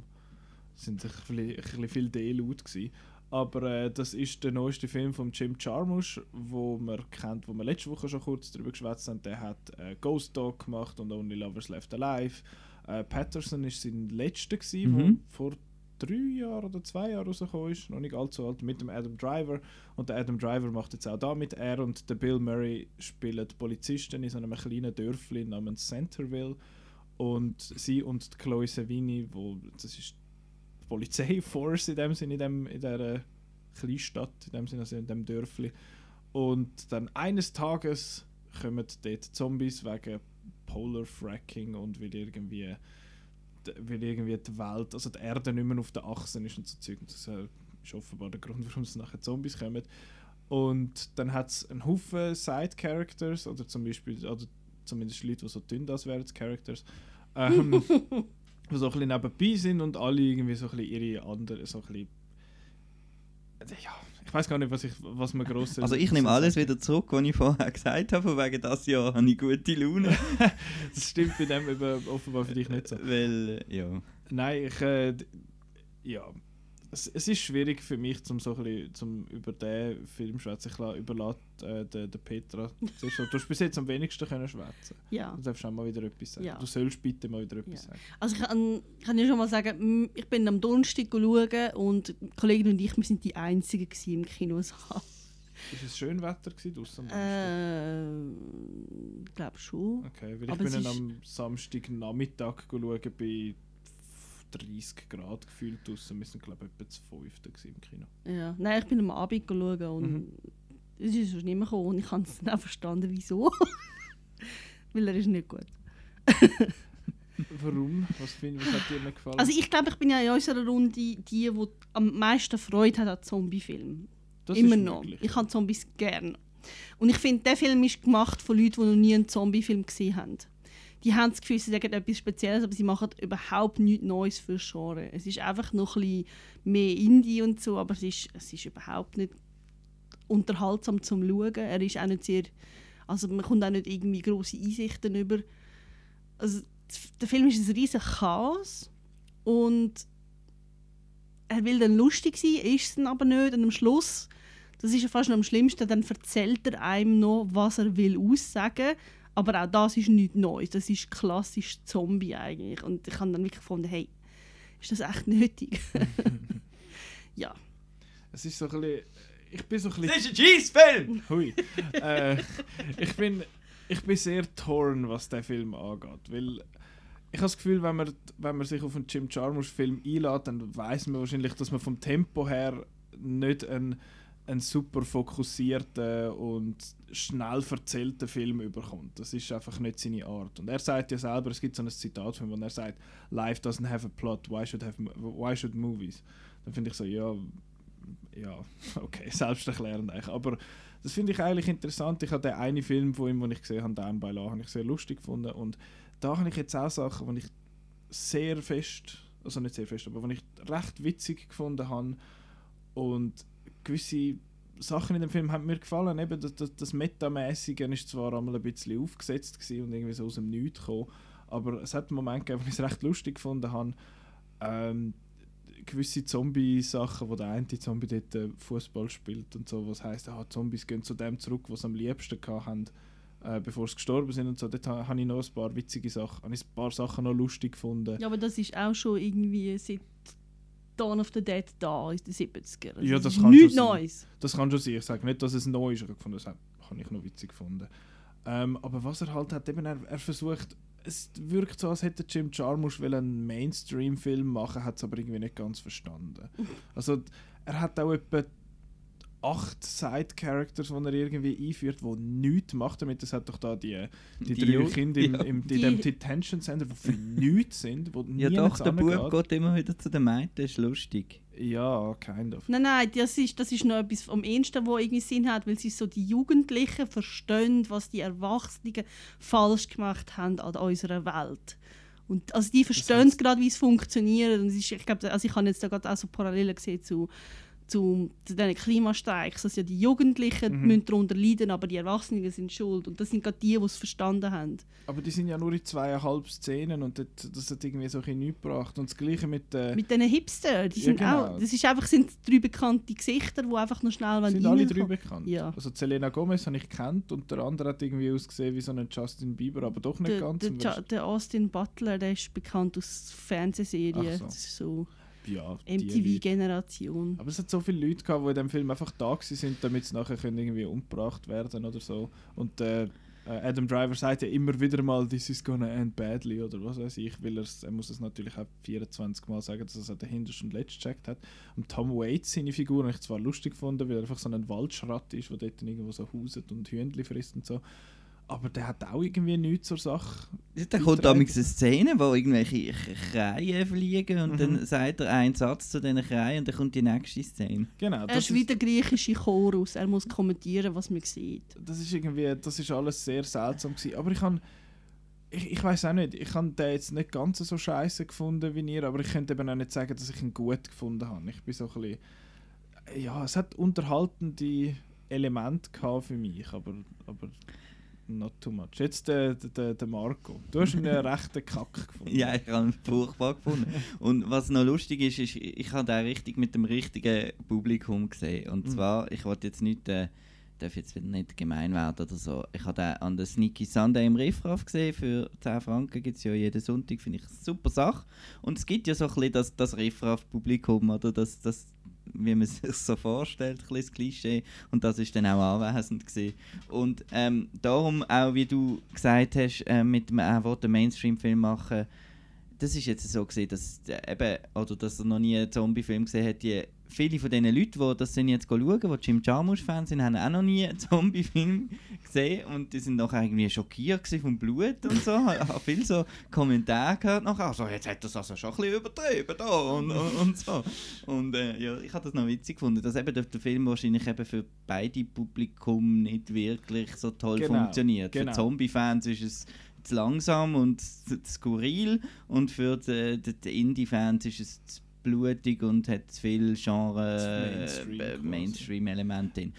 Es sind ein bisschen viel D-Laut gewesen. Aber äh, das ist der neueste Film von Jim Jarmusch, wo man kennt, wo wir letzte Woche schon kurz darüber geschwätzt haben. Der hat äh, Ghost Dog gemacht und Only Lovers Left Alive. Äh, Patterson ist sein letzter gewesen, Mhm. wo vor drei Jahren oder zwei Jahren rausgekommen ist, noch nicht allzu alt, mit dem Adam Driver. Und der Adam Driver macht jetzt auch da mit. Er und der Bill Murray spielen Polizisten in so einem kleinen Dörfli namens Centerville. Und sie und Chloe Savini, wo das ist die Polizeiforce in dem Sinne, in, dem, in dieser Kleinstadt, in dem Sinne, also in dem Dörfli. Und dann eines Tages kommen dort Zombies wegen Polar Fracking und weil irgendwie weil irgendwie die Welt, also die Erde nicht mehr auf der Achse ist und so Zeug. Und Das äh, ist offenbar der Grund, warum es nachher Zombies kommen. Und dann hat es einen Haufen Side-Characters, oder zum Beispiel, oder zumindest Leute, die so dünn das wären, Characters, ähm, die so ein bisschen nebenbei sind und alle irgendwie so ein bisschen ihre anderen, so ein bisschen ja, ich weiß gar nicht, was, ich, was man gross Also ich nehme alles wieder zurück, was ich vorher gesagt habe, von wegen das Jahr habe ich gute Laune. Das stimmt bei dem eben offenbar für dich nicht so. Weil, ja. Nein, ich, äh, ja, es, es ist schwierig für mich, zum so ein bisschen, zum über den Film zu schwätzen. Ich la- überlasse äh, der, der Petra. Du hast bis jetzt am wenigsten können schwätzen. Ja. Du darfst auch mal wieder etwas sagen. Ja. Du sollst bitte mal wieder etwas Ja. sagen. Also ich kann, kann ja schon mal sagen, ich bin am Donnerstag schauen und die Kollegin und ich, wir sind die Einzigen im Kinosaal. Ist es schön Wetter Donnerstag? Äh, ich glaube schon. Okay, weil ich aber bin am Samstagnachmittag schauen bei 30 Grad gefühlt draussen. Wir sind glaube ich etwa zu fünften im Kino. Ja. Nein, ich bin am Abend schauen und Mhm. es ist sonst nicht mehr gekommen und ich habe es auch verstanden, wieso. Weil er ist nicht gut. Warum? Was, find, was hat dir nicht gefallen? Also ich glaube, ich bin ja in unserer Runde die, die am meisten Freude hat an Zombie-Filmen. Immer noch. Ich habe Zombies gern. Und ich finde, der Film ist gemacht von Leuten, die noch nie einen Zombie-Film gesehen haben. Die haben das Gefühl, sie sagen etwas Spezielles, aber sie machen überhaupt nichts Neues für Genre. Es ist einfach noch ein bisschen mehr Indie und so, aber es ist, es ist überhaupt nicht unterhaltsam zum Schauen. Er ist auch nicht sehr... Also man kommt auch nicht irgendwie grosse Einsichten über. Also der Film ist ein riesen Chaos und er will dann lustig sein, ist es dann aber nicht. Und am Schluss, das ist ja fast noch am schlimmsten, dann erzählt er einem noch, was er will aussagen. Aber auch das ist nichts Neues. Das ist klassisch Zombie eigentlich. Und ich habe dann wirklich gefunden, hey, ist das echt nötig? ja. Es ist so ein bisschen. Ich bin so ein bisschen. Das ist ein Cheese-Film! Hui. äh, ich, bin, ich bin sehr torn, was der Film angeht. Weil ich habe das Gefühl, wenn man, wenn man sich auf einen Jim Jarmusch-Film einlädt, dann weiß man wahrscheinlich, dass man vom Tempo her nicht einen, einen super fokussierten und schnell erzählten Film überkommt. Das ist einfach nicht seine Art. Und er sagt ja selber, es gibt so ein Zitat von ihm, wo er sagt, Life doesn't have a plot, why should, have, why should movies? Dann finde ich so, ja, ja, okay, selbsterklärend eigentlich. Aber das finde ich eigentlich interessant. Ich habe den einen Film von ihm, den ich gesehen habe, Down by Law, habe ich sehr lustig gefunden. Und da habe ich jetzt auch Sachen, die ich sehr fest, also nicht sehr fest, aber die ich recht witzig gefunden habe. Und gewisse Sachen in dem Film haben mir gefallen. Eben das, das, das Metamäßige ist zwar einmal ein bisschen aufgesetzt und irgendwie so aus dem Nichts gekommen, aber es hat einen Moment gegeben, wo ich es recht lustig gefunden habe. Ähm, gewisse Zombie-Sachen, wo der eine Zombie dort äh, Fußball spielt und so, was heißt, ah, Zombies gehen zu dem zurück, was sie am liebsten hatten, äh, bevor sie gestorben sind und so. Dort ha- habe ich noch ein paar witzige Sachen, ein paar Sachen noch lustig gefunden. ja, aber das ist auch schon irgendwie seit Dawn of the Dead da, in den 70er. Also Ja, das ist kann nichts schon sein. Neues. Das kann schon sein. Ich sage nicht, dass es neu ist. Ich das habe ich noch witzig gefunden. Ähm, aber was er halt hat, eben er, er versucht, es wirkt so, als hätte Jim Jarmusch einen Mainstream-Film machen, hat es aber irgendwie nicht ganz verstanden. Also er hat auch etwa acht Side-Characters, die er irgendwie einführt, die nichts machen damit. Das hat doch da die, die, Die drei Kinder im, ja. im, in dem Detention Center, die für nichts sind, wo Ja doch, der Bub geht immer wieder zu den Mädchen, das ist lustig. Ja, kind of. Nein, nein, das ist, das ist noch etwas am ehesten, wo irgendwie Sinn hat, weil sie so die Jugendlichen verstehen, was die Erwachsenen falsch gemacht haben an unserer Welt. Und also die verstehen heißt- gerade, wie es funktioniert. Und es ist, ich glaube, also ich habe jetzt da gerade auch so Parallelen gesehen zu zu, zu diesen Klimastreiks, dass ja die Jugendlichen Mhm. müssen darunter leiden, aber die Erwachsenen sind schuld. Und das sind gerade die, die es verstanden haben. Aber die sind ja nur in zweieinhalb Szenen und das, das hat irgendwie so ein bisschen nichts gebracht. Und das gleiche mit äh, Mit diesen Hipster, die Ja, sind genau. auch, das ist einfach, sind drei bekannte Gesichter, die einfach noch schnell sind alle drei bekannt. Ja. Also Selena Gomez habe ich kennt und der andere hat irgendwie ausgesehen wie so ein Justin Bieber, aber doch nicht Der, ganz. der, der Austin Butler, der ist bekannt aus Fernsehserien. So. So ja. MTV-Generation. Aber es hat so viele Leute gehabt, die in dem Film einfach da sind, damit sie nachher können irgendwie umgebracht werden oder so. Und äh, äh, Adam Driver sagt ja immer wieder mal, this is gonna end badly oder was weiß ich, weil er muss es natürlich auch 24 Mal sagen, dass er der hintersten und letzt gecheckt hat. Und Tom Waits, seine Figur, habe ich zwar lustig gefunden, weil er einfach so ein Waldschratt ist, der dort irgendwo so hauset und Hühnchen frisst und so. Aber der hat auch irgendwie nichts zur Sache. Da kommt damals eine Szene, wo irgendwelche Kreien fliegen und Mhm. dann sagt er einen Satz zu diesen Kreien und dann kommt die nächste Szene. Genau, Er das ist wie der griechische Chorus. Er muss kommentieren, was man sieht. das ist irgendwie, das ist alles sehr seltsam gewesen. Aber ich kann, ich, ich weiß auch nicht, ich habe den jetzt nicht ganz so scheiße gefunden wie ihr, aber ich könnte eben auch nicht sagen, dass ich ihn gut gefunden habe. Ich bin so ein bisschen, ja, es hat unterhaltende Elemente gehabt für mich, aber, aber not too much. Jetzt der, der, der Marco, du hast einen rechten Kack gefunden. Ja, ich habe ihn furchtbar gefunden. Und was noch lustig ist, ist, ich habe den richtig mit dem richtigen Publikum gesehen. Und Mhm. zwar, ich wollte jetzt nicht, äh, darf jetzt wieder nicht gemein werden oder so. Ich habe den an der Sneaky Sunday im Riffraff gesehen. Für 10 Franken gibt es ja jeden Sonntag, finde ich eine super Sache. Und es gibt ja so ein bisschen das, das Riffraff-Publikum, oder? Das, das, wie man sich so vorstellt, ein das Klischee. Und das ist dann auch anwesend gewesen. Und ähm, darum auch, wie du gesagt hast, äh, mit dem, einen Mainstream-Film machen, das ist jetzt so gesehen, dass äh, eben, oder dass er noch nie einen Zombie-Film gesehen hat, die, viele von diesen Leuten, die das sind jetzt schauen, die Jim Jarmusch-Fans sind, haben auch noch nie einen Zombie-Film gesehen und die sind nachher irgendwie schockiert vom Blut und so. Ich habe viel so Kommentare gehört nachher, also jetzt hat es also schon ein bisschen übertrieben da und, und, und so. Und äh, ja, ich habe das noch witzig gefunden, dass eben der, der Film wahrscheinlich eben für beide Publikum nicht wirklich so toll Genau, funktioniert. genau. Für Zombie-Fans ist es zu langsam und zu, zu skurril und für die, die, die Indie-Fans ist es zu blutig und hat zu viel Genre Zu Mainstream äh. Mainstream-Elemente drin.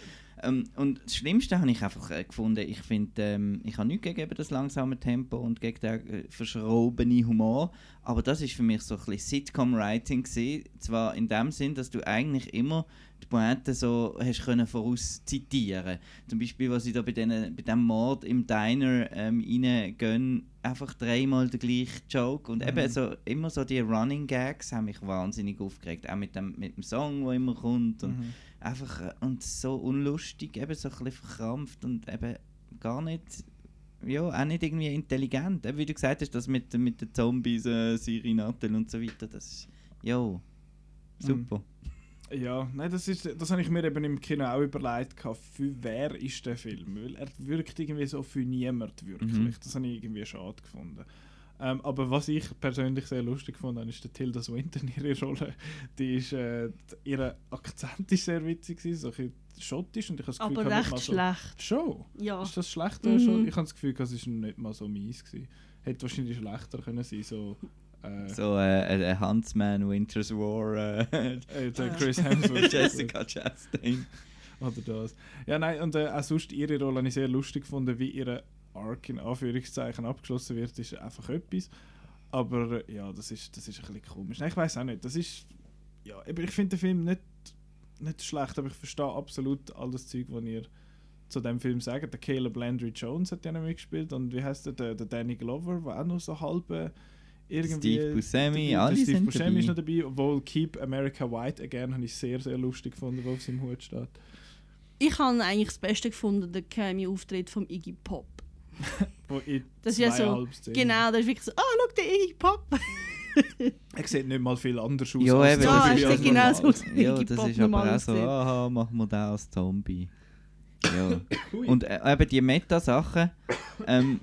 Ähm, und das Schlimmste habe ich einfach äh, gefunden, ich finde, ähm, ich habe nichts gegen das langsame Tempo und gegen den äh, verschrobenen Humor, aber das ist für mich so ein bisschen Sitcom-Writing gewesen. zwar in dem Sinn, dass du eigentlich immer die Pointe so hast können vorauszitieren. Zum Beispiel, was sie da bei, denen, bei dem Mord im Diner ähm, reingehen, einfach dreimal der gleiche Joke und eben so immer so die Running Gags haben mich wahnsinnig aufgeregt, auch mit dem, mit dem Song, der immer kommt und Mhm. Einfach äh, und so unlustig, eben so ein bisschen verkrampft und eben gar nicht ja, auch nicht irgendwie intelligent. Eben, wie du gesagt hast, das mit, mit den Zombies, äh, Siri Nattel und so weiter, das ist, ja, super. Ja, nein, das, ist, das habe ich mir eben im Kino auch überlegt, für wer ist der Film? Weil er wirkt irgendwie so für niemand wirklich. Mhm. Das habe ich irgendwie schade gefunden. Ähm, aber was ich persönlich sehr lustig fand, ist der Tilda Swinton, ihre Rolle. Die ist, äh, ihr Akzent ist sehr witzig, gewesen, so ein bisschen schottisch und ich habe das Gefühl, Aber recht mal schlecht. So, schon? Ja. Ist das schlecht? Mhm. Schon? Ich habe das Gefühl, es ist nicht mal so mies gewesen. Hätte wahrscheinlich schlechter können sein, so... Äh, So äh, ein Huntsman, Winter's War, äh, äh, der Chris Hemsworth. Jessica Chastain. Oder das. Ja, nein, und äh, auch sonst ihre Rolle habe ich sehr lustig gefunden, wie ihre Arc in Anführungszeichen abgeschlossen wird, ist einfach etwas. Aber äh, ja, das ist, das ist ein bisschen komisch. Nein, ich weiß auch nicht. Das ist. Ja, ich finde den Film nicht, nicht schlecht, aber ich verstehe absolut all das Zeug, was ihr zu dem Film sagt. Der Caleb Landry Jones hat ja noch mitgespielt und wie heißt der, der, der Danny Glover, der auch noch so halb äh, irgendwie. Steve Buscemi, dabei- alle der Steve sind Buscemi ist noch dabei. dabei, obwohl Keep America White Again habe ich sehr, sehr lustig gefunden, wo auf seinem Hut steht. Ich habe eigentlich das Beste gefunden, den Cameo-Auftritt von Iggy Pop. Das ist ja so. Genau, das ist wirklich so, oh, schau, der Iggy Pop. er sieht nicht mal viel anders aus. Ja, als eben, Ja, das er ist genau normal. so aus. wie Ja, Iggy das Pop ist aber auch so, aha, machen wir den als Zombie. Ja. Und äh, eben die Meta-Sachen, ähm,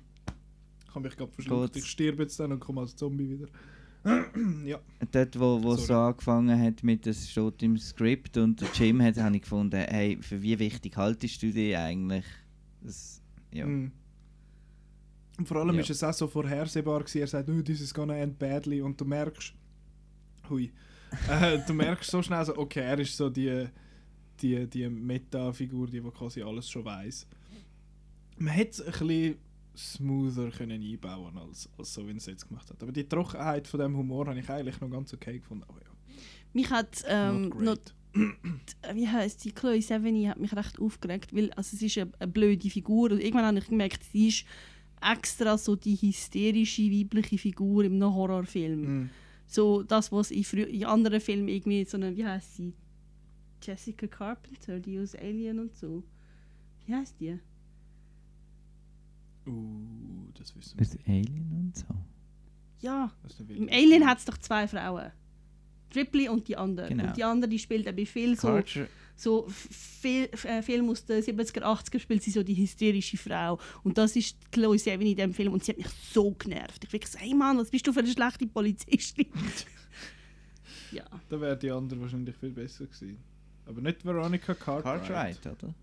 ich habe mich gerade verschluckt. Ich sterbe jetzt dann und komme als Zombie wieder. ja. dort wo, wo es so angefangen hat mit das steht im Skript und der Jim hat, habe ich gefunden, hey, für wie wichtig haltest du die eigentlich? Das, ja. Mm. Und vor allem Ja. ist es auch so vorhersehbar gewesen. Er sagt, oh, this is gonna end badly. Und du merkst, hui, äh, du merkst so schnell so, okay, er ist so die, die, die Meta-Figur, die, die quasi alles schon weiß. Man hätte es ein bisschen smoother können einbauen als, als so, wie er es jetzt gemacht hat. Aber die Trockenheit von dem Humor habe ich eigentlich noch ganz okay gefunden. Aber ja, Mich hat ähm, not noch, wie heißt die Chloe Sevigny hat mich recht aufgeregt, weil also es ist eine, eine blöde Figur und irgendwann habe ich gemerkt, sie ist extra so die hysterische weibliche Figur im einem Horrorfilm. Mm. So das, was in, in anderen Filmen irgendwie so eine, wie heißt sie? Jessica Carpenter, die aus Alien und so. Wie heißt die? Uh, das wissen wir. Das Alien und so. Ja, im Alien hat es doch zwei Frauen. Ripley und die andere. Genau. Und die andere, die spielt eben viel so, Carter, so viel, äh, Film aus den 70er, 80er spielt sie so die hysterische Frau. Und das ist Chloe Sevigny in dem Film und sie hat mich so genervt. Ich wirklich so, hey Mann, was bist du für eine schlechte Polizistin? ja. Da wäre die andere wahrscheinlich viel besser gewesen. Aber nicht Veronica Cartwright. Cartwright, oder?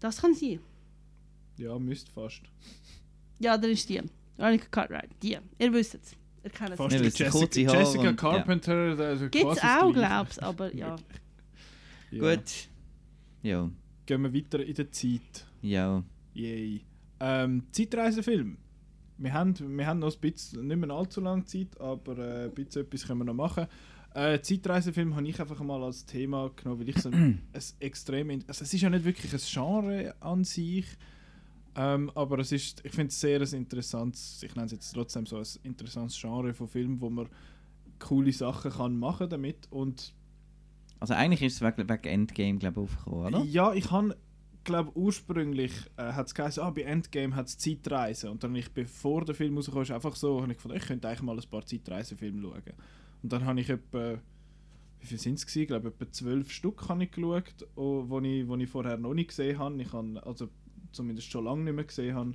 Das kann sie. Ja, müsste fast. Ja, dann ist die. Veronica Cartwright. Die. Ihr wisst es. Ihr kennt es. Fast Jessica, Jessica Carpenter. Also Gibt es auch, Gleiche. glaub's, aber ja. Ja. Gut. Ja, Gehen wir weiter in der Zeit. ja. Yay. Ähm, Zeitreisefilm. Wir haben, wir haben noch ein bisschen, nicht mehr allzu lange Zeit, aber äh, ein bisschen etwas können wir noch machen. Äh, Zeitreisefilm habe ich einfach mal als Thema genommen, weil ich so ein, ein extrem... Also es ist ja nicht wirklich ein Genre an sich, ähm, aber es ist, ich finde es sehr ein interessantes, ich nenne es jetzt trotzdem so ein interessantes Genre von Filmen, wo man coole Sachen kann machen damit und Also eigentlich ist es wegen, wegen Endgame, glaube ich, aufgekommen, oder? Ja, ich habe, glaube ursprünglich äh, hat es geheißen, ah, bei Endgame hat es Zeitreisen. Und dann, ich, bevor der Film rauskam, einfach so, habe ich gefunden, ich könnte eigentlich mal ein paar Zeitreisefilme schauen. Und dann habe ich etwa, wie viel sind es gewesen? Ich glaube, etwa zwölf Stück habe ich geschaut, oh, wo ich, wo ich vorher noch nicht gesehen habe. Ich habe, also zumindest schon lange nicht mehr gesehen habe.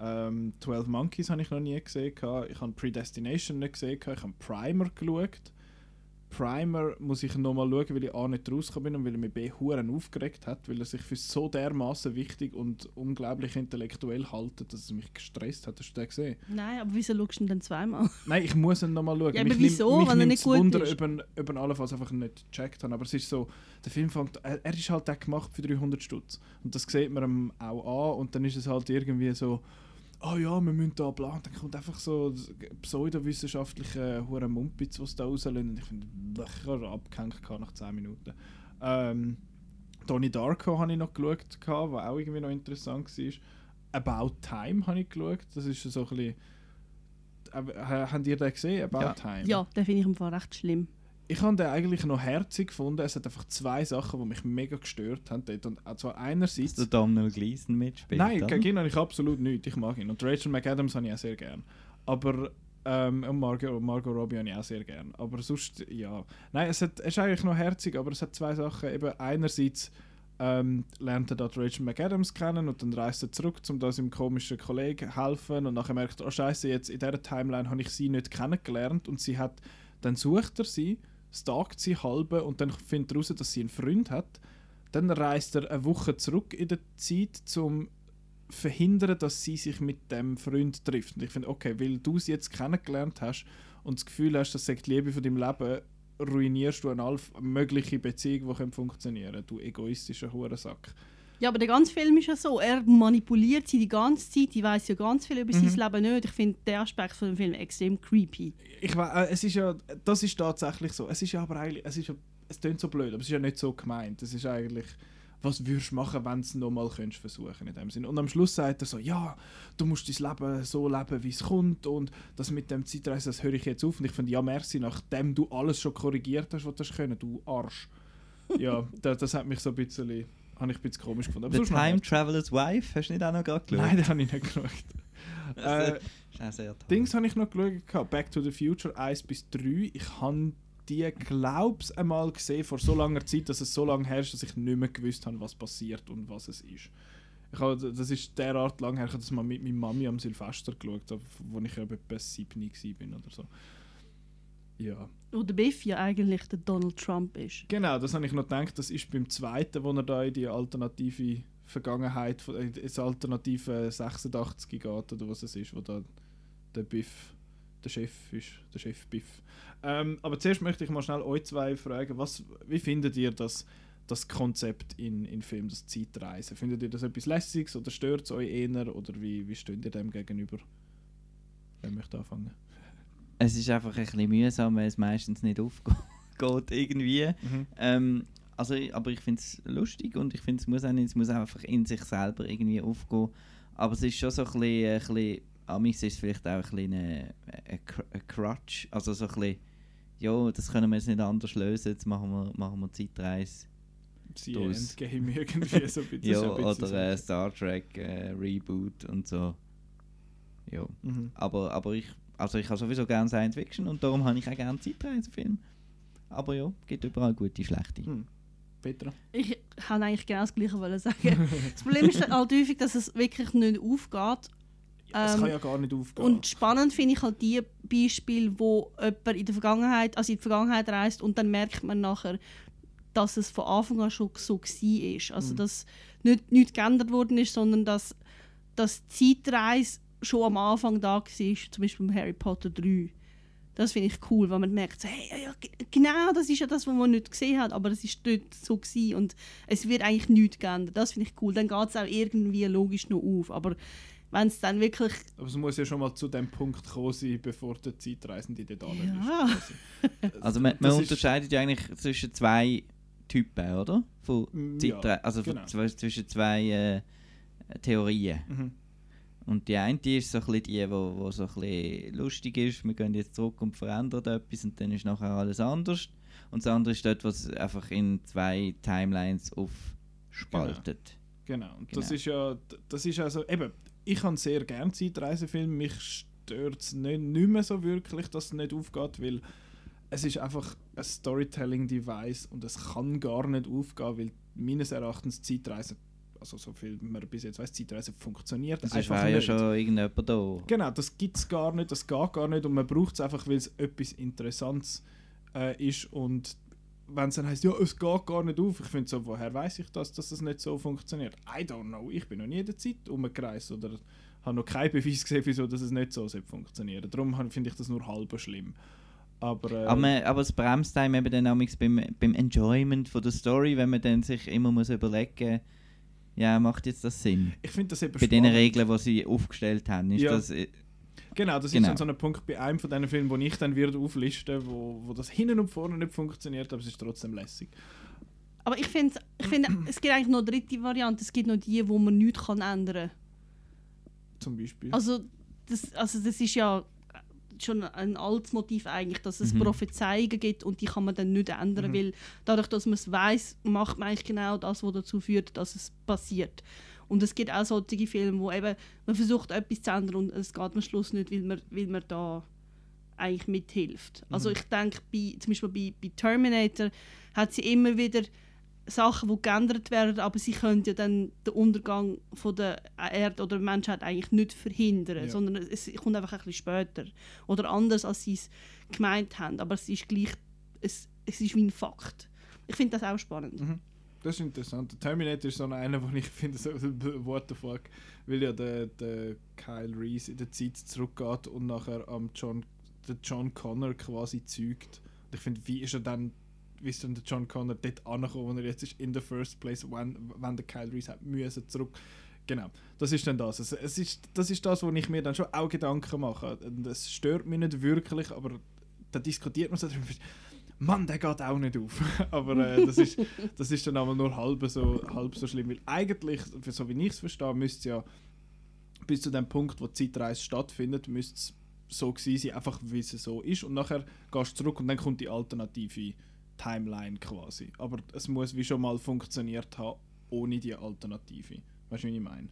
Ähm, 12 Monkeys habe ich noch nie gesehen. Ich habe Predestination nicht gesehen. Ich habe Primer geschaut. Primer muss ich nochmal schauen, weil ich A nicht rausgekommen bin und weil er mich B Huren aufgeregt hat, weil er sich für so dermaßen wichtig und unglaublich intellektuell haltet, dass es mich gestresst hat. Hast du den gesehen? Nein, aber wieso schaust du ihn dann zweimal? Nein, ich muss ihn nochmal schauen. Ja, aber Mich wieso, nimmt- mich wenn er nicht gut Wunder, ist? ob er, ob er allenfalls einfach nicht gecheckt hat. Aber es ist so, der Film fängt, er, er ist halt auch gemacht für 300 Stutz. Und das sieht man ihm auch an und dann ist es halt irgendwie so, ah ja, wir müssen da. Und dann kommt einfach so pseudowissenschaftliche hure Mumpitz, was da rauslösen. Und ich finde, ich habe abgehängt nach 10 Minuten. Ähm, Donnie Darko habe ich noch geschaut, was auch irgendwie noch interessant war. About Time habe ich geschaut. Das ist so ein bisschen... Äh, habt ihr den gesehen, About Ja. Time? Ja, den finde ich im Fall recht schlimm. Ich habe den eigentlich noch herzig gefunden. Es hat einfach zwei Sachen, die mich mega gestört haben. Dort. Und zwar einerseits... Dass der Domhnall Gleeson mitspielt. Nein, gegen ihn habe ich absolut nichts. Ich mag ihn. Und Rachel McAdams habe ich auch sehr gern. Aber... Ähm, und Margot, Margot Robbie habe ich auch sehr gern. Aber sonst, ja... Nein, es, hat, es ist eigentlich noch herzig, aber es hat zwei Sachen. Eben einerseits ähm, lernt er dort Rachel McAdams kennen und dann reist er zurück, um da seinem komischen Kollegen helfen und nachher merkt er, oh scheiße, jetzt in dieser Timeline habe ich sie nicht kennengelernt und sie hat, dann sucht er sie, stalkt sie halbe und dann findet er raus, dass sie einen Freund hat. Dann reist er eine Woche zurück in der Zeit, um verhindern, dass sie sich mit dem Freund trifft. Und ich finde, okay, weil du sie jetzt kennengelernt hast und das Gefühl hast, das sagt die Liebe von deinem Leben, ruinierst du eine mögliche Beziehung, die funktionieren Du egoistischer Hurensack. Ja, aber der ganze Film ist ja so. Er manipuliert sie die ganze Zeit. Ich weiß ja ganz viel über Mhm. sein Leben nicht. Ich finde den Aspekt von dem Film extrem creepy. Ich we- äh, es ist ja, das ist tatsächlich so. Es ist ja aber eigentlich, es ist ja, es klingt so blöd, aber es ist ja nicht so gemeint. Es ist eigentlich, was würdest du machen, wenn du es nochmal versuchen in dem Sinn. Und am Schluss sagt er so, ja, du musst dein Leben so leben, wie es kommt und das mit dem Zeitreisen, das höre ich jetzt auf. Und ich finde, ja, merci, nachdem du alles schon korrigiert hast, was du können, du Arsch. ja, das, das hat mich so ein bisschen, habe ich ein bisschen komisch gefunden. Aber The Time. Traveler's Wife, hast du nicht auch noch gerade geschaut? Nein, den habe ich nicht geschaut. äh, ist auch sehr toll. Dings habe ich noch geschaut, Back to the Future 1 bis 3. Ich habe die, glaub's einmal gesehen, vor so langer Zeit, dass es so lange her ist, dass ich nicht mehr gewusst habe, was passiert und was es ist. Ich habe, das ist derart lang her, ich habe das mal mit meiner Mami am Silvester geschaut, als ich etwa 7 war oder so. Ja. Wo der Biff ja eigentlich der Donald Trump ist. Genau, das habe ich noch gedacht, das ist beim zweiten, wo er da in die alternative Vergangenheit, äh, ins alternative 86 geht, oder was es ist, wo da der Biff der Chef ist, der Chef Biff. Ähm, aber zuerst möchte ich mal schnell euch zwei fragen, was, wie findet ihr das, das Konzept in, in Film, das Zeitreisen? Findet ihr das etwas Lässiges oder stört es euch eher oder wie, wie steht ihr dem gegenüber? Wer möchte anfangen? Es ist einfach ein bisschen mühsam, weil es meistens nicht aufgeht irgendwie. Mhm. Ähm, also, aber ich finde es lustig und ich finde es muss auch nicht, es muss einfach in sich selber irgendwie aufgehen. Aber es ist schon so ein bisschen, ein bisschen Amis ist es vielleicht auch ein bisschen ein, ein, Cr- ein Crutch, also so ein bisschen, ja, das können wir jetzt nicht anders lösen, jetzt machen wir, machen wir Zeitreise. Sie Das- Endgame irgendwie so bisschen. Ja, so oder äh. Star Trek äh, Reboot und so. Ja. Mhm. Aber, aber ich, also ich habe sowieso gerne Science Fiction und darum habe ich auch gerne Zeitreisefilme. Aber ja, gibt überall gute, schlechte. Hm. Petra? Ich kann eigentlich genau das Gleiche wollen sagen. das Problem ist halt häufig, dass es wirklich nicht aufgeht. Es Ähm, kann ja gar nicht aufgehen. Und spannend finde ich halt die Beispiele, wo jemand in der Vergangenheit, also in die Vergangenheit reist und dann merkt man nachher, dass es von Anfang an schon so war. Also Mhm. dass nicht, nichts geändert worden ist, sondern dass, dass die Zeitreise schon am Anfang da war, zum Beispiel bei Harry Potter 3. Das finde ich cool, weil man merkt, hey, ja, ja, ge- genau, das ist ja das, was man nicht gesehen hat, aber es ist dort so gewesen und es wird eigentlich nichts geändert. Das finde ich cool. Dann geht es auch irgendwie logisch noch auf. Aber wenn es dann wirklich Aber es muss ja schon mal zu dem Punkt kommen sein, bevor der Zeitreisende dort Ja. anlässt. Also man, man ist- unterscheidet ja eigentlich zwischen zwei Typen, oder? Von Mm, ja, also genau. zwischen zwei äh, Theorien. Mhm. Und die eine die ist so ein bisschen die, wo, wo so ein bisschen lustig ist, wir gehen jetzt zurück und verändern etwas und dann ist nachher alles anders. Und das andere ist dort, was einfach in zwei Timelines aufspaltet. Genau. Und das Genau. ist ja, das ist also, eben, ich habe sehr gerne Zeitreisefilme, mich stört es nicht, nicht mehr so wirklich, dass es nicht aufgeht, weil es ist einfach ein Storytelling-Device und es kann gar nicht aufgehen, weil meines Erachtens Zeitreise, also so viel man bis jetzt weiß, Zeitreise funktioniert Das einfach wäre ja nicht. schon irgendjemand da. Genau, das gibt es gar nicht, das geht gar nicht und man braucht es einfach, weil es etwas Interessantes äh, ist und wenn es dann heisst, ja, es geht gar nicht auf, ich finde so, woher weiß ich das, dass das nicht so funktioniert? I don't know, ich bin noch nie in der Zeit umgereist oder habe noch keinen Beweis gesehen, wieso dass es nicht so sollte funktionieren. Darum finde ich das nur halb schlimm. Aber, äh, Aber, man, aber es bremst einem eben dann amigs beim, beim Enjoyment von der Story, wenn man dann sich immer muss überlegen ja, macht jetzt das Sinn? ich finde das eben Bei den spannend. Regeln, die sie aufgestellt haben, ist Ja. das... äh, Genau, das Genau. ist so ein Punkt bei einem von diesen Filmen, wo ich dann wieder aufliste, wo, wo das hinten und vorne nicht funktioniert, aber es ist trotzdem lässig. Aber ich finde, ich find, es gibt eigentlich noch eine dritte Variante. Es gibt noch die, wo man nichts kann ändern Zum Beispiel. kann. Also das, also das ist ja schon ein altes Motiv eigentlich, dass es Mhm. Prophezeiungen gibt und die kann man dann nicht ändern, Mhm. weil dadurch, dass man es weiß, macht man eigentlich genau das, was dazu führt, dass es passiert. Und es gibt auch solche Filme, wo eben man versucht etwas zu ändern und es geht am Schluss nicht, weil man, weil man da eigentlich mithilft. Also Mhm. ich denke, bei, zum Beispiel bei, bei Terminator hat sie immer wieder Sachen, die geändert werden, aber sie können ja dann den Untergang von der Erde oder der Menschheit eigentlich nicht verhindern, Ja. sondern es kommt einfach ein bisschen später. Oder anders, als sie es gemeint haben. Aber es ist gleich, es, es ist wie ein Fakt. Ich finde das auch spannend. Mhm. Das ist interessant. Der Terminator ist so einer, wo ich finde, so, what the fuck, weil ja der, der Kyle Reese in der Zeit zurückgeht und nachher am John, der John Connor quasi zeugt. Und ich finde, wie ist er dann, wie ist denn der John Connor dort angekommen, wo er jetzt ist, in the first place, wenn, wenn der Kyle Reese hat müssen zurück. Genau, das ist dann das. Es, es ist, das ist das, wo ich mir dann schon auch Gedanken mache. Es stört mich nicht wirklich, aber da diskutiert man so darüber. Mann, der geht auch nicht auf. aber äh, das, ist, das ist dann aber nur halb so, halb so schlimm. Weil eigentlich, so wie ich es verstehe, müsste ja bis zu dem Punkt, wo die Zeitreise stattfindet, müsste es so gewesen sein, einfach wie es so ist. Und nachher gehst du zurück und dann kommt die alternative Timeline quasi. Aber es muss wie schon mal funktioniert haben, ohne die Alternative. Weißt du, wie ich meine?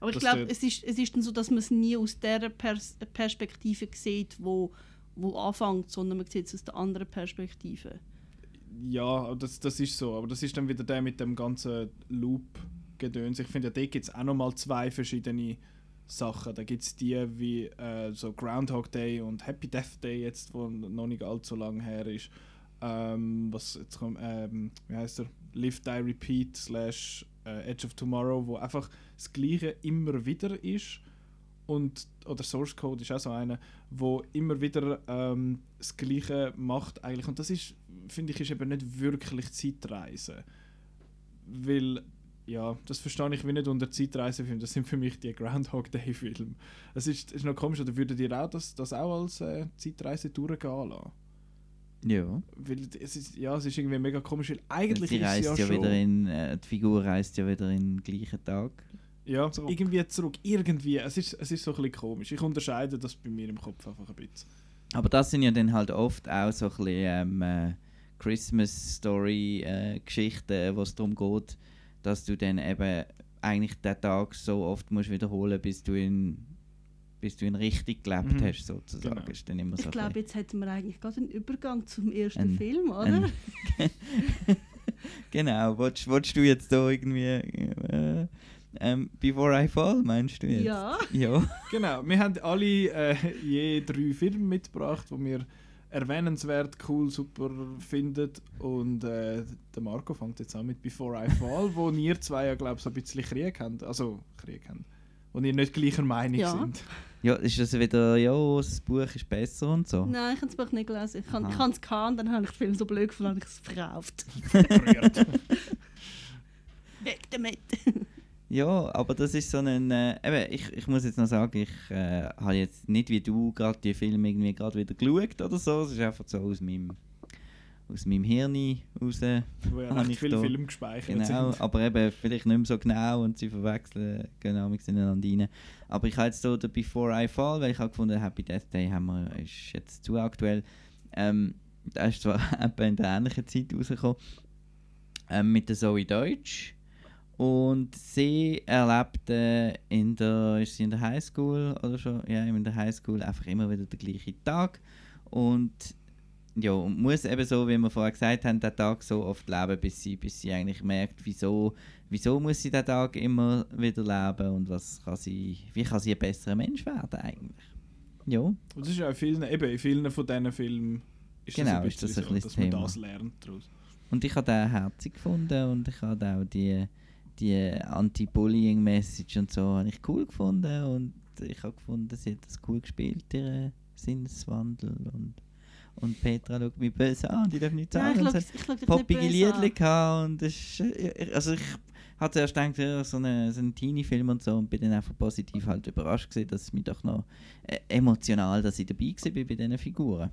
Aber ich glaube, es ist, es ist dann so, dass man es nie aus der Pers Perspektive sieht, wo, wo anfängt, sondern man sieht es aus der anderen Perspektive. Ja, das, das ist so. Aber das ist dann wieder der mit dem ganzen Loop-Gedöns. Ich finde, ja, da gibt es auch nochmal zwei verschiedene Sachen. Da gibt es die wie äh, so Groundhog Day und Happy Death Day jetzt, wo noch nicht allzu lang her ist. Ähm, was jetzt kommt, ähm, wie heißt er? Live Die Repeat slash äh, Edge of Tomorrow, wo einfach das Gleiche immer wieder ist. Und, oder Source Code ist auch so einer, wo immer wieder ähm, das Gleiche macht eigentlich. Und das ist, finde ich, ist eben nicht wirklich Zeitreise. Weil, ja, das verstehe ich wie nicht unter Zeitreisefilm. Das sind für mich die Groundhog Day-Filme. Es ist, ist noch komisch, oder würdet ihr auch das, das auch als äh, Zeitreise durchgehen lassen? Ja. Weil es ist, ja, es ist irgendwie mega komisch, weil eigentlich sie ist es reist ja, ja, schon... wieder in, äh, die Figur reist ja wieder in den gleichen Tag. Ja, zurück. irgendwie zurück. Irgendwie. Es ist, es ist so ein bisschen komisch. Ich unterscheide das bei mir im Kopf einfach ein bisschen. Aber das sind ja dann halt oft auch so ein bisschen ähm, äh, Christmas-Story-Geschichten, wo es darum geht, dass du dann eben eigentlich den Tag so oft musst wiederholen bis du ihn bis du ihn richtig gelebt Mhm. hast, sozusagen. Genau. Ist dann immer so Ich glaube, jetzt hätten wir eigentlich gerade einen Übergang zum ersten Ein- Film, oder? ein- genau, willst, willst du jetzt da irgendwie äh, ähm, Before I Fall, meinst du jetzt? ja. Ja. Genau, wir haben alle äh, je drei Filme mitgebracht, die wir erwähnenswert, cool, super finden. Und äh, der Marco fängt jetzt an mit Before I Fall, wo ihr zwei ja, glaube ich, so ein bisschen Krieg habt. Also, Krieg habt. Wo ihr nicht gleicher Meinung Ja. sind. Ja, ist das wieder, ja, das Buch ist besser und so? Nein, ich habe das Buch nicht gelesen. Ich habe Aha. es gehabt und dann habe ich den Film so blöd gefunden, habe ich es verkauft. Weg damit. Ja, aber das ist so ein. Äh, eben, ich, ich muss jetzt noch sagen, ich äh, habe jetzt nicht wie du gerade die Filme irgendwie gerade wieder geschaut oder so. Es ist einfach so aus meinem, aus meinem Hirn raus. wo ja recht ich viele da. Filme gespeichert Genau, sind. aber eben vielleicht nicht mehr so genau und sie verwechseln genau ineinander rein. Aber ich habe jetzt so den Before I Fall, weil ich habe gefunden, Happy Death Day haben wir, ist jetzt zu aktuell. Ähm, der ist zwar etwa in der ähnlichen Zeit rausgekommen, ähm, mit der Zoe Deutsch. Und sie erlebt äh, in der, ist sie in der Highschool oder schon? Ja, in der Highschool einfach immer wieder den gleichen Tag. Und ja, und muss eben so, wie wir vorher gesagt haben, den Tag so oft leben, bis sie, bis sie eigentlich merkt, wieso, wieso muss sie den Tag immer wieder leben und was kann sie, wie kann sie ein besserer Mensch werden eigentlich. Ja, Und das ist ja in vielen, eben in vielen von diesen Filmen ist Genau, das ein ist das bisschen ein so, bisschen dass man Thema. das lernt daraus. und ich habe den herzig gefunden und ich habe auch die, die Anti-Bullying-Message und so habe ich cool gefunden und ich habe gefunden, sie hat das cool gespielt, ihren Sinneswandel und und Petra schaut mich böse an, die darf nicht Nein, sagen. ich und schaue ich schaue dich nicht poppige böse Liedli an. und das ist, äh, also ich hatte erst gedacht, ja, so einen so ein Teenie-Film und so und bin dann einfach positiv halt überrascht gewesen, dass es mich doch noch äh, emotional, dass ich dabei war bei diesen Figuren.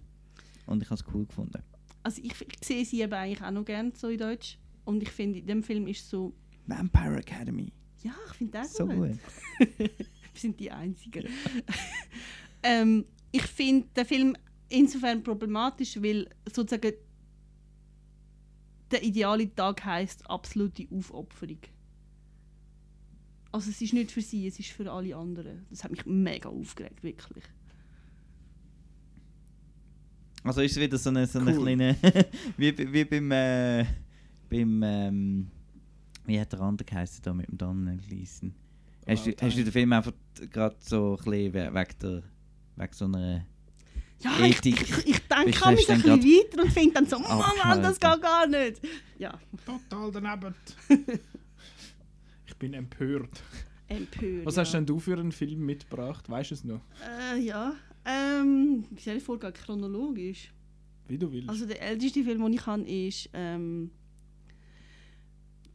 Und ich habe es cool gefunden. Also ich, ich sehe sie eben eigentlich auch noch gerne so in Deutsch. Und ich finde, in dem Film ist so... Vampire Academy. Ja, ich finde das So gut. gut. Wir sind die Einzigen. ähm, ich finde den Film insofern problematisch, weil sozusagen der ideale Tag heißt absolute Aufopferung. Also es ist nicht für sie, es ist für alle anderen. Das hat mich mega aufgeregt, wirklich. Also ist es wieder so eine, so eine Cool. kleine, wie, wie beim, äh, beim ähm, wie hat der andere geheißen da mit dem Donald Gleason? Hast, du, hast du den Film einfach gerade so ein bisschen we- wegen, der, wegen so einer... Ja, ich, Ethik. ich, ich denke Bist- mich ein bisschen weiter und finde dann so, Mann, Mann, das geht gar nicht. Ja, Total daneben. ich bin empört. empört. Was ja. hast denn du für einen Film mitgebracht? Weißt du es noch? Äh, ja. Ähm, wie soll ich vorgehen? Chronologisch. Wie du willst. Also der älteste Film, den ich kann, ist ähm,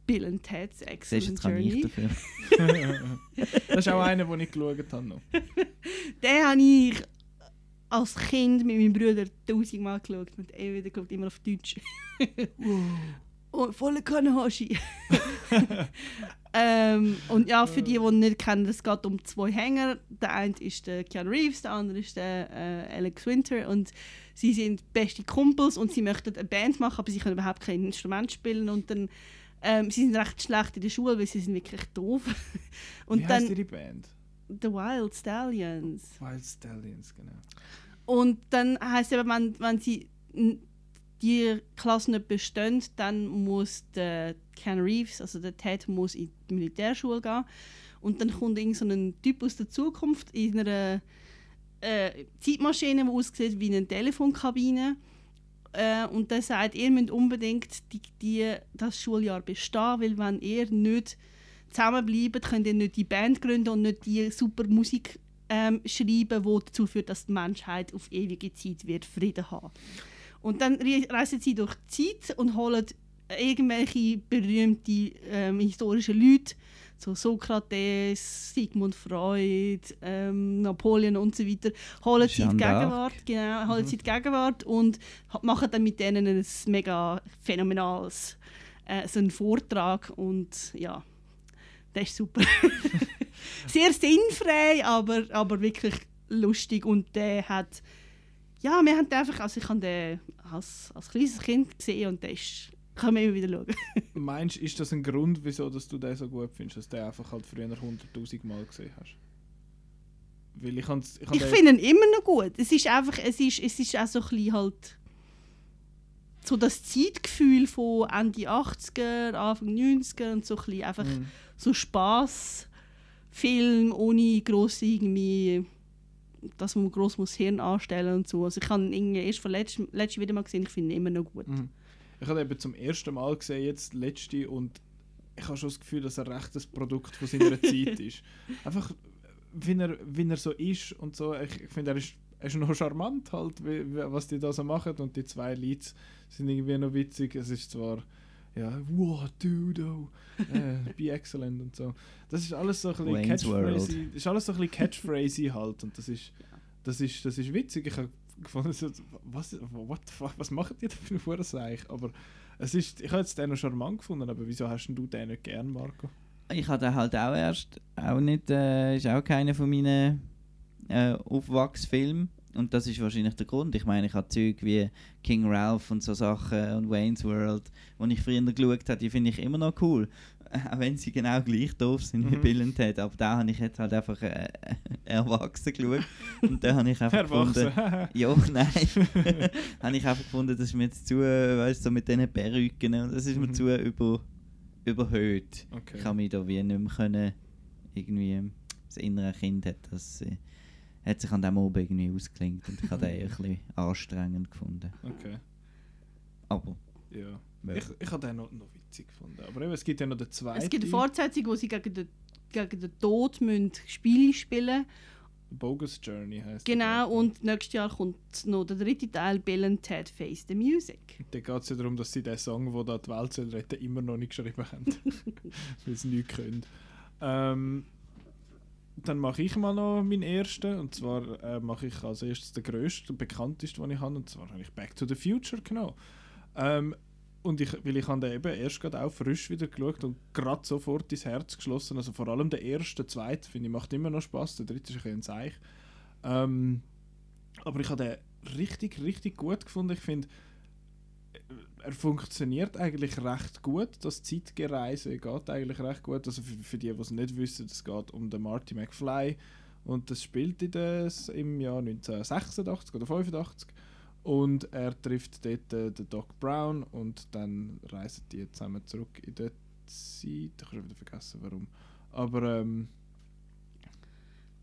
Bill and Ted's Excellent Journey. dafür. das ist auch einer, den ich geschaut habe. Noch. Den habe ich als Kind mit meinem Bruder tausendmal geschaut. Und immer wieder geschaut, immer auf Deutsch. oh, volle Kanahashi. ähm, und ja, für die, die nicht kennen, es geht um zwei Hänger. Der eine ist der Keanu Reeves, der andere ist der äh, Alex Winter. Und sie sind beste Kumpels und sie möchten eine Band machen, aber sie können überhaupt kein Instrument spielen. Und dann Ähm, sie sind recht schlecht in der Schule, weil sie sind wirklich doof. Und Wie dann ihre Band? The Wild Stallions. Wild Stallions, genau. Und dann heisst es eben, wenn, wenn sie die Klasse nicht bestehen, dann muss der Ken Reeves, also der Ted, muss in die Militärschule gehen. Und dann kommt irgend so ein Typ aus der Zukunft in einer äh, Zeitmaschine, die aussieht wie eine Telefonkabine. Äh, und der sagt, ihr müsst unbedingt die, die, das Schuljahr bestehen, weil wenn ihr nicht zusammenbleibt, könnt ihr nicht die Band gründen und nicht die super Musik ähm, schreiben, die dazu führt, dass die Menschheit auf ewige Zeit wird Frieden haben. Und dann re- reisen sie durch die Zeit und holen irgendwelche berühmte ähm, historische Leute, so Sokrates, Sigmund Freud, ähm, Napoleon und so weiter, holen sie in die Jeanne d'Arc. Gegenwart, genau, holen sie in die Gegenwart und machen dann mit denen ein mega phänomenales äh, so einen Vortrag und ja, das ist super. Sehr sinnfrei, aber, aber wirklich lustig und der hat ja, wir haben einfach, also ich habe den als, als kleines Kind gesehen und der ist, kann man immer wieder schauen. Meinst du, ist das ein Grund, wieso dass du den so gut findest, dass du den einfach halt früher 100'000 Mal gesehen hast? Weil ich, hans- ich, Ich finde ihn immer noch gut. Es ist einfach, es ist, es ist auch so ein bisschen halt so das Zeitgefühl von Ende 80er, Anfang 90er und so ein bisschen einfach Mhm. So Spaß Film ohne gross irgendwie dass man gross muss Hirn anstellen und so. Also ich habe ihn erst vor letztem, letztem wieder mal gesehen, ich finde ihn immer noch gut. Mhm. Ich habe eben zum ersten Mal gesehen, jetzt letzte, und ich habe schon das Gefühl, dass er recht ein Produkt von seiner Zeit ist. Einfach, wie er, wie er so ist und so. Ich, ich finde, er ist, er ist noch charmant halt, wie, was die da so machen. Und die zwei Leads sind irgendwie noch witzig. Es ist zwar, ja, wow, dude, äh, be excellent und so. Das ist alles so ein bisschen Wayne's. World. Das ist alles so ein bisschen Catchphrase halt. Und das ist, das ist, das ist witzig. Ich habe gefunden, so, was, what the fuck, was macht ihr da für ein Hurenseich? Aber es ist, ich habe jetzt den noch charmant gefunden, aber wieso hast denn du den nicht gern, Marco? Ich hatte den halt auch erst, auch nicht, äh, ist auch keiner von meinen äh, Aufwachsfilmen. Und das ist wahrscheinlich der Grund. Ich meine, ich habe Zeug wie King Ralph und so Sachen und Wayne's World, die ich früher geschaut habe, die finde ich immer noch cool. Auch wenn sie genau gleich doof sind wie Mhm. Bill und Ted. Aber da habe ich jetzt halt einfach äh, erwachsen geschaut. Und da habe ich einfach gefunden... Ja, nein. habe ich einfach gefunden, das ist mir jetzt zu, weißt du, so mit diesen Perücken und das ist mir Mhm. zu über, überhöht. okay. Ich habe mich da wie nicht mehr können, irgendwie, das innere Kind hat das, äh, hat sich an dem oben irgendwie ausgelinkt und ich habe den eher ein bisschen anstrengend gefunden. okay. Aber, Ja. Ich, ich habe den noch, noch witzig gefunden. Aber eben, es gibt ja noch den zweiten. Es gibt eine Fortsetzung, wo sie gegen den, gegen den Tod müssen Spiele spielen Bogus Journey heißt Genau, und nächstes Jahr kommt noch der dritte Teil, Bill and Ted Face the Music. Da geht es ja darum, dass sie den Song, der da die Welt soll retten immer noch nicht geschrieben haben. Weil sie nicht können. Ähm, dann mache ich mal noch meinen ersten. Und zwar äh, mache ich als erstes den grössten und bekanntesten, den ich habe. Und zwar habe ich Back to the Future genommen. Ähm, und ich, weil ich habe den eben erst gerade auch frisch wieder geschaut und gerade sofort ins Herz geschlossen. Also vor allem der erste, zweite, finde ich, macht immer noch Spaß. Der dritte ist ein ein Seich. Ähm, aber ich habe den richtig, richtig gut gefunden. Ich finde, er funktioniert eigentlich recht gut. Das Zeitgereise geht eigentlich recht gut. Also für, für die, die es nicht wissen, es geht um den Marty McFly und das spielt in des, im Jahr 1986 oder 85 und er trifft dort äh, den Doc Brown und dann reisen die zusammen zurück in die Zeit. Ich habe wieder vergessen, warum. Aber, ähm,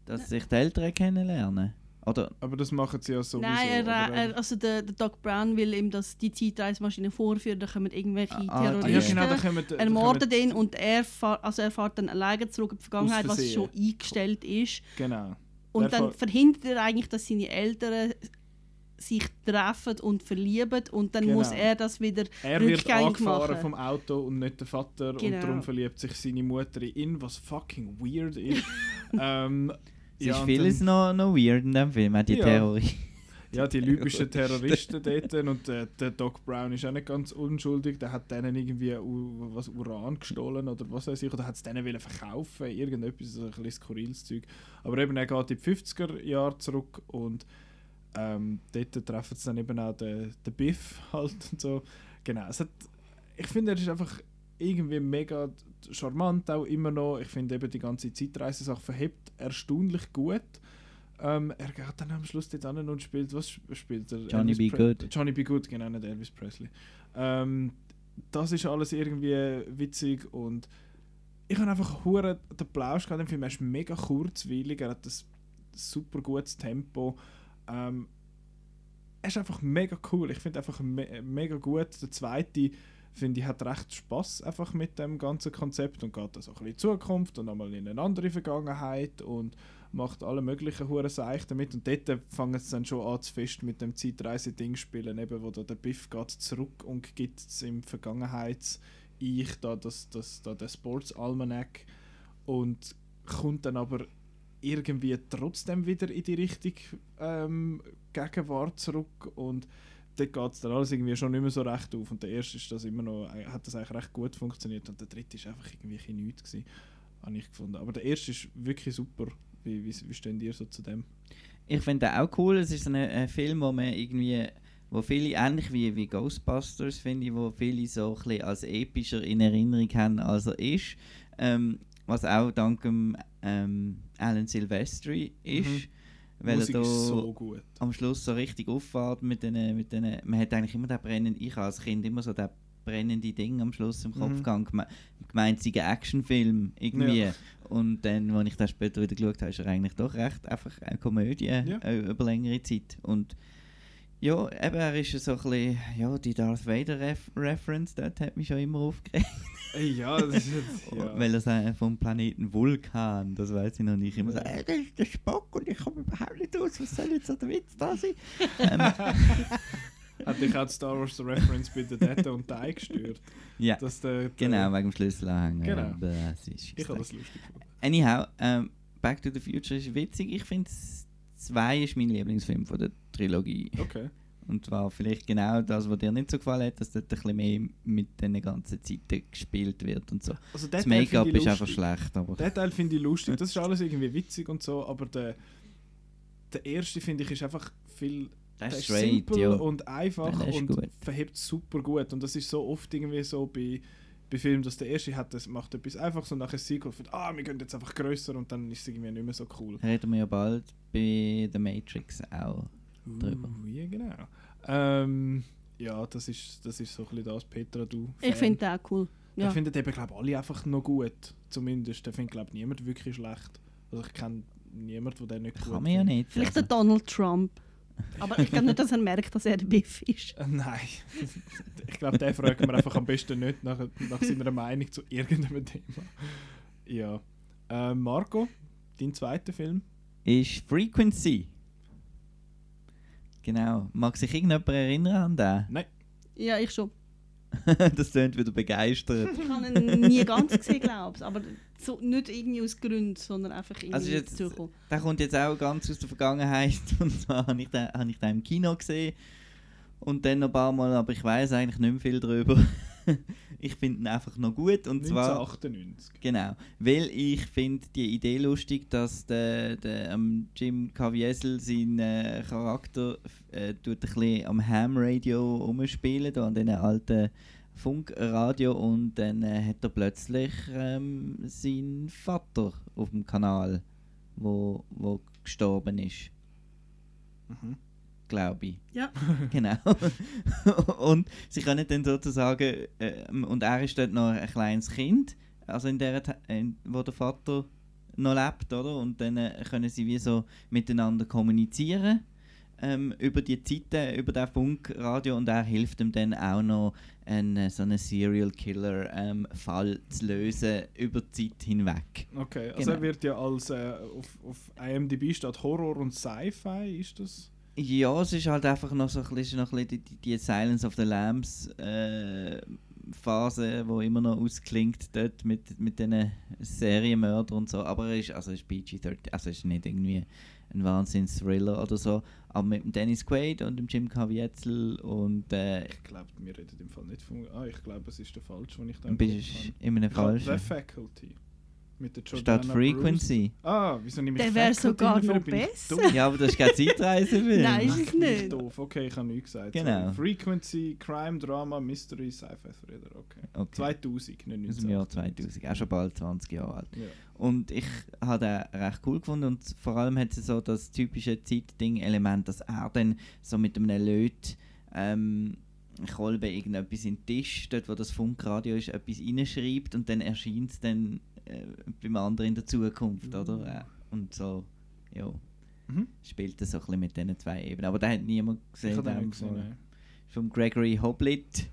dass sich die Eltern kennenlernen. Oder, aber das machen sie ja sowieso. Nein, er, er, also der, der Doc Brown will ihm das, die Zeitreisemaschine vorführen, da kommen irgendwelche Ah, ah, ah, ja, Terroristen. genau, da kommen, da ermorden ihn und er, fahr, also er fährt dann alleine zurück in die Vergangenheit, was schon eingestellt ist. Genau. Und Er dann verhindert er eigentlich, dass seine Eltern sich treffen und verlieben und dann Genau. muss er das wieder Er wird rückgängig angefahren machen. vom Auto und nicht der Vater Genau. und darum verliebt sich seine Mutter in ihn, was fucking weird ist. ähm, ja, ist vieles dann- noch, noch weird in dem Film, auch die Ja. Theorie. Ja, die libyschen Terroristen dort und äh, der Doc Brown ist auch nicht ganz unschuldig. Der hat denen irgendwie U was Uran gestohlen oder was weiß ich, oder hat es denen wollen verkaufen, irgendetwas, so ein bisschen skurriles Zeug. Aber eben, er geht in die 50er Jahre zurück und ähm, dort treffen sie dann eben auch den, den Biff halt und so. Genau, es hat, ich finde, er ist einfach irgendwie mega charmant auch immer noch. Ich finde eben die ganze Zeitreise-Sache verhebt erstaunlich gut. Ähm, er geht dann am Schluss dort an und spielt, was sp- spielt er? Johnny Elvis B. Pre- Good. Johnny B. Good, genau, nicht Elvis Presley. Ähm, das ist alles irgendwie witzig und ich habe einfach hure den Plausch gehabt. Der Film Er ist mega kurzweilig, er hat das super gutes Tempo. Ähm, er ist einfach mega cool. Ich finde einfach me mega gut. Der zweite finde ich hat recht Spaß einfach mit dem ganzen Konzept und geht das auch in die Zukunft und einmal in eine andere Vergangenheit und macht alle möglichen hure Seich damit. Und dort fangen sie dann schon an zu fest mit dem Zeitreise-Ding spielen, eben wo da der Biff geht zurück und gibt es im Vergangenheits-Ich da, das, das, da der Sports-Almanac und kommt dann aber irgendwie trotzdem wieder in die Richtung ähm, Gegenwart zurück und dort geht es dann alles irgendwie schon nicht mehr so recht auf und der erste ist das immer noch, äh, hat das eigentlich recht gut funktioniert und der dritte ist einfach irgendwie nichts gewesen, habe ich gefunden. Aber der erste ist wirklich super. Wie, wie, wie stehen ihr so zu dem? Ich finde den auch cool. Es ist ein, ein Film, wo man irgendwie, wo viele ähnlich wie, wie Ghostbusters finde ich, wo viele so ein als epischer in Erinnerung haben, als er ist. Ähm, was auch dank dem, ähm, Alan Silvestri ist. Mhm. Weil Musik er da so am Schluss so richtig auffährt mit den, mit den man hat eigentlich immer den brennenden, ich als Kind immer so den brennende Ding am Schluss im Kopf Mhm. gehabt, geme- gemeint ein Actionfilm irgendwie. Ja. Und dann, als ich das später wieder geschaut habe, ist er eigentlich doch recht einfach eine Komödie Ja. äh, über längere Zeit. Und ja, eben, er ist so ein bisschen, ja, die Darth Vader Ref Reference, dort hat mich schon immer aufgeregt. Ja, das ist jetzt, ja. Weil er sagt, vom Planeten Vulkan, das weiß ich noch nicht. Immer so, äh, das ist der Spock und ich komme überhaupt nicht aus, was soll jetzt so der Witz da sein? ähm, Hat dich auch die Star Wars Reference bei der Data und Die gestört? ja, Dass der, der, genau, wegen dem Schlüsselanhänger. Genau. Aber das ist Ich habe das lustig gefunden. Anyhow, ähm, Back to the Future ist witzig. Ich finde, 2 ist mein Lieblingsfilm von der Trilogie. Okay. Und zwar vielleicht genau das, was dir nicht so gefallen hat, dass dort ein bisschen mehr mit den ganzen Zeiten gespielt wird und so. Also Das Make-up ist einfach schlecht, aber... Den Teil finde ich lustig. Das ist alles irgendwie witzig und so, aber der, der erste finde ich ist einfach viel Das der ist straight, simpel ja. und einfach und gut. verhebt super gut. Und das ist so oft irgendwie so bei, bei Filmen, dass der erste hat, das macht etwas einfach so nachher Sequel von, ah, wir gehen jetzt einfach grösser und dann ist es irgendwie nicht mehr so cool. Reden wir ja bald bei The Matrix auch drüber. Uh, ja, genau. Ähm, ja, das ist, das ist so ein bisschen das, Petra, du. Ich Fan. finde den auch cool. Den Ja. finden eben, glaube alle einfach noch gut. Zumindest. Den findet, glaube niemand wirklich schlecht. Also ich kenne niemanden, der den nicht gut Kann man ja findet. nicht. Vielleicht der. Donald Trump. Aber ich glaube nicht, dass er merkt, dass er der Biff ist. Äh, nein. ich glaube, den fragen wir einfach am besten nicht nach, nach seiner Meinung zu irgendeinem Thema. Ja. Äh, Marco, dein zweiter Film? Ist Frequency. Genau. Mag sich irgendjemand erinnern an den? Nein. Ja, ich schon. das klingt wieder begeistert. Ich habe ihn nie ganz gesehen, glaube ich. Aber so, nicht irgendwie aus Gründen, sondern einfach irgendwie Also jetzt- dazugekommen. Der kommt jetzt auch ganz aus der Vergangenheit. Und zwar habe ich den, habe ich den im Kino gesehen. Und dann noch ein paar Mal, aber ich weiß eigentlich nicht mehr viel darüber. ich finde ihn einfach noch gut. Und zwar. 1998. Genau, weil ich finde die Idee lustig, dass der, der ähm, Jim Caviezel seinen äh, Charakter äh, tut ein bisschen am Ham-Radio umspielen, da an diesen alten Funkradio und dann äh, hat er plötzlich ähm, seinen Vater auf dem Kanal, wo, wo gestorben ist, Mhm. glaube ich. Ja. Genau. und sie können dann sozusagen, äh, und er ist dort noch ein kleines Kind, also in der, in, wo der Vater noch lebt, oder? Und dann äh, können sie wie so miteinander kommunizieren ähm, über die Zeiten, über den Funkradio und er hilft ihm dann auch noch, einen, so einen Serial Killer ähm, Fall zu lösen über die Zeit hinweg. Okay, also Genau. er wird ja als äh, auf, auf IMDb steht Horror und Sci-Fi, ist das? Ja, es ist halt einfach noch so ein bisschen, noch ein bisschen die, die Silence of the Lambs äh, Phase, wo immer noch ausklingt dort mit, mit diesen Serienmördern und so. Aber er ist, also ist PG-13, also es ist nicht irgendwie ein Wahnsinns-Thriller oder so. Aber mit dem Dennis Quaid und dem Jim Caviezel und äh, Ich glaube, wir reden im Fall nicht von. Ah, ich glaube, es ist der falsche, den ich da bist in einem Ich habe The falschen. Faculty. Mit der Jordana Statt Frequency. Bruce. Ah, wieso nehme ich Der wäre sogar noch ich besser. Ja, aber das ist kein Zeitreisefilm. Nein, ist es ich nicht. doof. Okay, ich habe nichts gesagt. Genau. Sorry. Frequency, Crime, Drama, Mystery, Sci-Fi Thriller. Okay. Okay. 2000, nicht Aus dem Jahr 1998. 2000, auch schon bald 20 Jahre alt. Ja. Und ich habe den recht cool gefunden und vor allem hat es so das typische Zeitding-Element, dass er dann so mit einem Löt ähm, Kolbe irgendetwas in den Tisch, dort wo das Funkradio ist, etwas reinschreibt und dann erscheint es dann äh, beim anderen in der Zukunft, oder? Äh, und so, ja, Mhm. spielt das so ein bisschen mit diesen zwei Ebenen. Aber da hat niemand Ich gesehen. habe den gesehen. Nein. Vom Gregory Hoblit,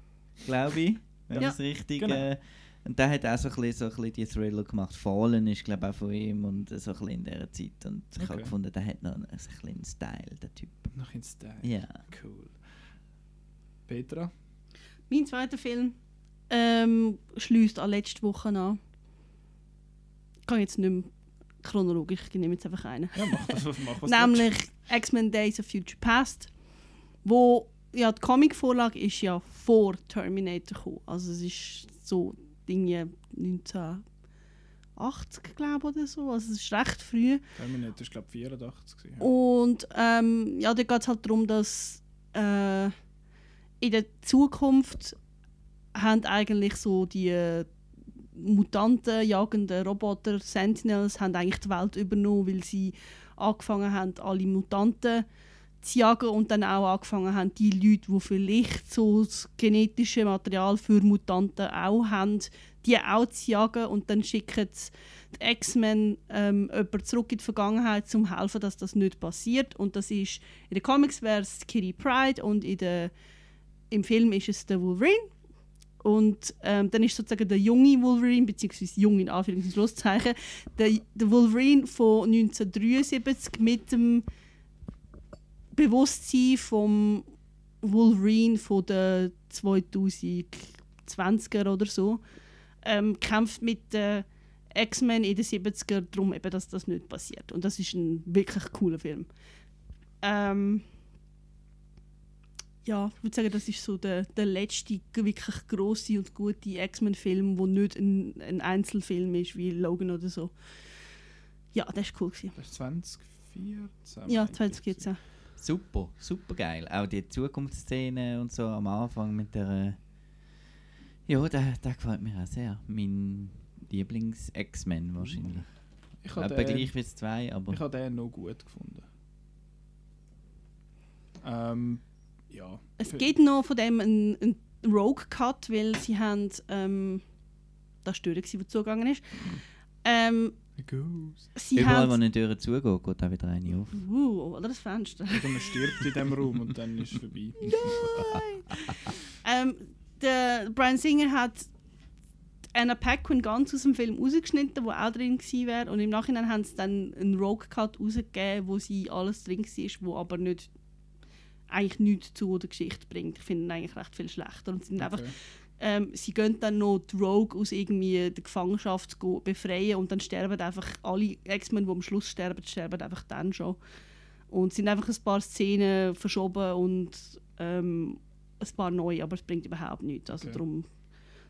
glaube ich, wenn Ja. ich es richtig... Genau. Äh, und der hat auch so ein bisschen, so ein bisschen die Thriller gemacht. Fallen ist, glaube ich, auch von ihm und so ein bisschen in dieser Zeit. Und ich habe Okay. gefunden, der hat noch einen, so ein bisschen einen Style, der Typ. Noch in Style. Ja. Cool. Petra? Mein zweiter Film ähm, schließt an letzte Woche an. Ich kann jetzt nicht mehr chronologisch, ich nehme jetzt einfach einen. Ja, mach das, mach was Nämlich X-Men Days of Future Past, wo ja, die Comicvorlage ist ja vor Terminator gekommen. Also es ist so Dinge 1980, glaube ich, oder so. Also es ist recht früh. Terminator ist, glaube ich, 84. Gewesen, ja. Und ähm, ja, da geht es halt darum, dass äh, in der Zukunft haben eigentlich so die Mutanten, jagenden Roboter, Sentinels, haben eigentlich die Welt übernommen, weil sie angefangen haben, alle Mutanten zu jagen und dann auch angefangen haben, die Leute, die vielleicht so das genetische Material für Mutanten auch haben, die auch zu jagen und dann schicken die X-Men ähm, jemanden zurück in die Vergangenheit, um zu helfen, dass das nicht passiert. Und das ist, in den Comics wäre es Kitty Pride und in der, im Film ist es der Wolverine. Und ähm, dann ist sozusagen der junge Wolverine, beziehungsweise jung in Anführungs- und Schlusszeichen, der, der Wolverine von 1973 mit dem Bewusstsein vom Wolverine von der 2020er oder so ähm, kämpft mit den X-Men in den 70er darum, eben, dass das nicht passiert. Und das ist ein wirklich cooler Film. Ähm, ja, ich würde sagen, das ist so der, der letzte wirklich große und gute X-Men-Film, wo nicht ein, ein Einzelfilm ist wie Logan oder so. Ja, das war cool. Gewesen. Das ist 2014. Ja, meine ich. 2014. Super, super geil. Auch die Zukunftsszene und so am Anfang mit der. Äh ja, der, der gefällt mir auch sehr. Mein Lieblings-X-Men wahrscheinlich. Ich habe den, gleich wie zwei, aber. ich habe den noch gut gefunden. Ähm, ja. Es gibt noch von dem einen, einen Rogue-Cut, weil sie haben. Ähm, das war die Tür, die zugegangen ist. Ähm, Überall, wo haben. eine Tür zugeht, geht auch wieder eine auf. Uh, oder das Fenster. Oder man stirbt in diesem Raum und dann ist es vorbei. ähm, der Brian Singer hat Anna Paquin ganz aus dem Film rausgeschnitten, wo auch drin gewesen wäre. Und im Nachhinein haben sie dann einen Rogue Cut rausgegeben, wo sie alles drin war, wo aber nicht eigentlich nichts zu der Geschichte bringt. Ich finde ihn eigentlich recht viel schlechter. Und sie, sind einfach, Okay. ähm, sie gehen dann noch die Rogue aus irgendwie der Gefangenschaft befreien und dann sterben einfach alle X-Men, die am Schluss sterben, sterben einfach dann schon. Und es sind einfach ein paar Szenen verschoben und ähm, ein paar neue, aber es bringt überhaupt nichts. Also Okay. darum,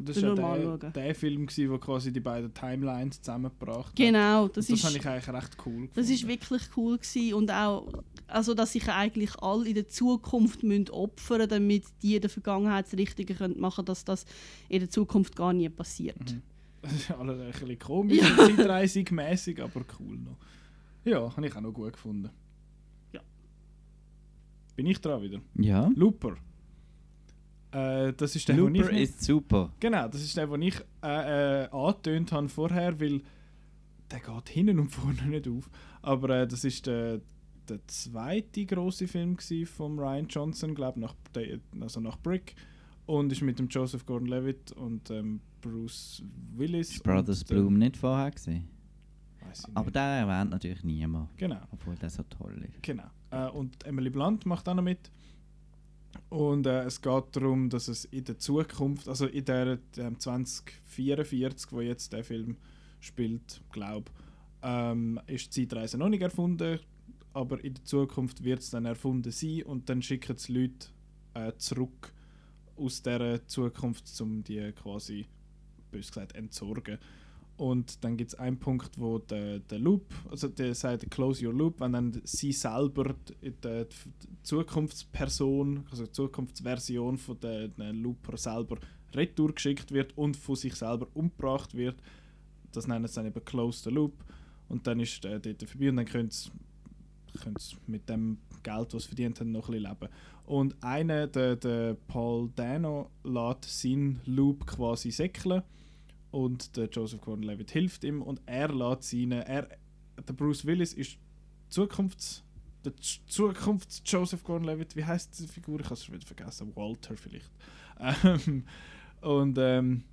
Das war mal ja der, schauen. der Film, der quasi die beiden Timelines zusammengebracht hat. genau, das, Das, das ist, habe ich eigentlich recht cool das ist gefunden. wirklich cool gewesen. und auch, also dass sich eigentlich alle in der Zukunft müssen opfern damit die in der Vergangenheit das Richtige können machen dass das in der Zukunft gar nie passiert. Mhm. Das ist alles ein bisschen komisch, und zeitreisig-mäßig, aber cool noch. Ja, habe ich auch noch gut gefunden. Ja. Bin ich dran wieder? Ja. Looper. Äh, das ist der, Looper ich ist super. Genau, das ist der, den ich äh, äh, angetönt habe vorher, weil der geht hinten und vorne nicht auf. Aber äh, das ist der, der zweite große Film von Ryan Johnson, glaube nach, also nach Brick. Und ist mit dem Joseph Gordon-Levitt und ähm, Bruce Willis. Ist Brothers und, äh, Bloom nicht vorher gesehen. Aber nicht. der erwähnt natürlich niemand. Genau. Obwohl der so toll ist. Genau. Äh, und Emily Blunt macht auch noch mit. Und äh, es geht darum, dass es in der Zukunft, also in der ähm, 2044, wo jetzt der Film spielt, glaube ähm, ist die Zeitreise noch nicht erfunden, aber in der Zukunft wird es dann erfunden sein und dann schicken es Leute äh, zurück aus dieser Zukunft, um die quasi, bös gesagt, entsorgen. Und dann gibt es einen Punkt, wo der, der Loop, also der sagt Close Your Loop, wenn dann sie selber die, die, Zukunftsperson, also die Zukunftsversion von der, der Looper selber retour geschickt wird und von sich selber umgebracht wird. Das nennen sie dann eben Close the Loop. Und dann ist äh, dort vorbei und dann können sie mit dem Geld, das sie verdient haben, noch ein bisschen leben. Und einer, der, der Paul Dano, lässt seinen Loop quasi säckeln und der Joseph Gordon-Levitt hilft ihm und er lässt seine, er, der Bruce Willis ist Zukunfts, der Zukunfts Joseph Gordon-Levitt, wie heißt diese Figur? Ich habe es schon wieder vergessen, Walter vielleicht. Ähm, und ähm,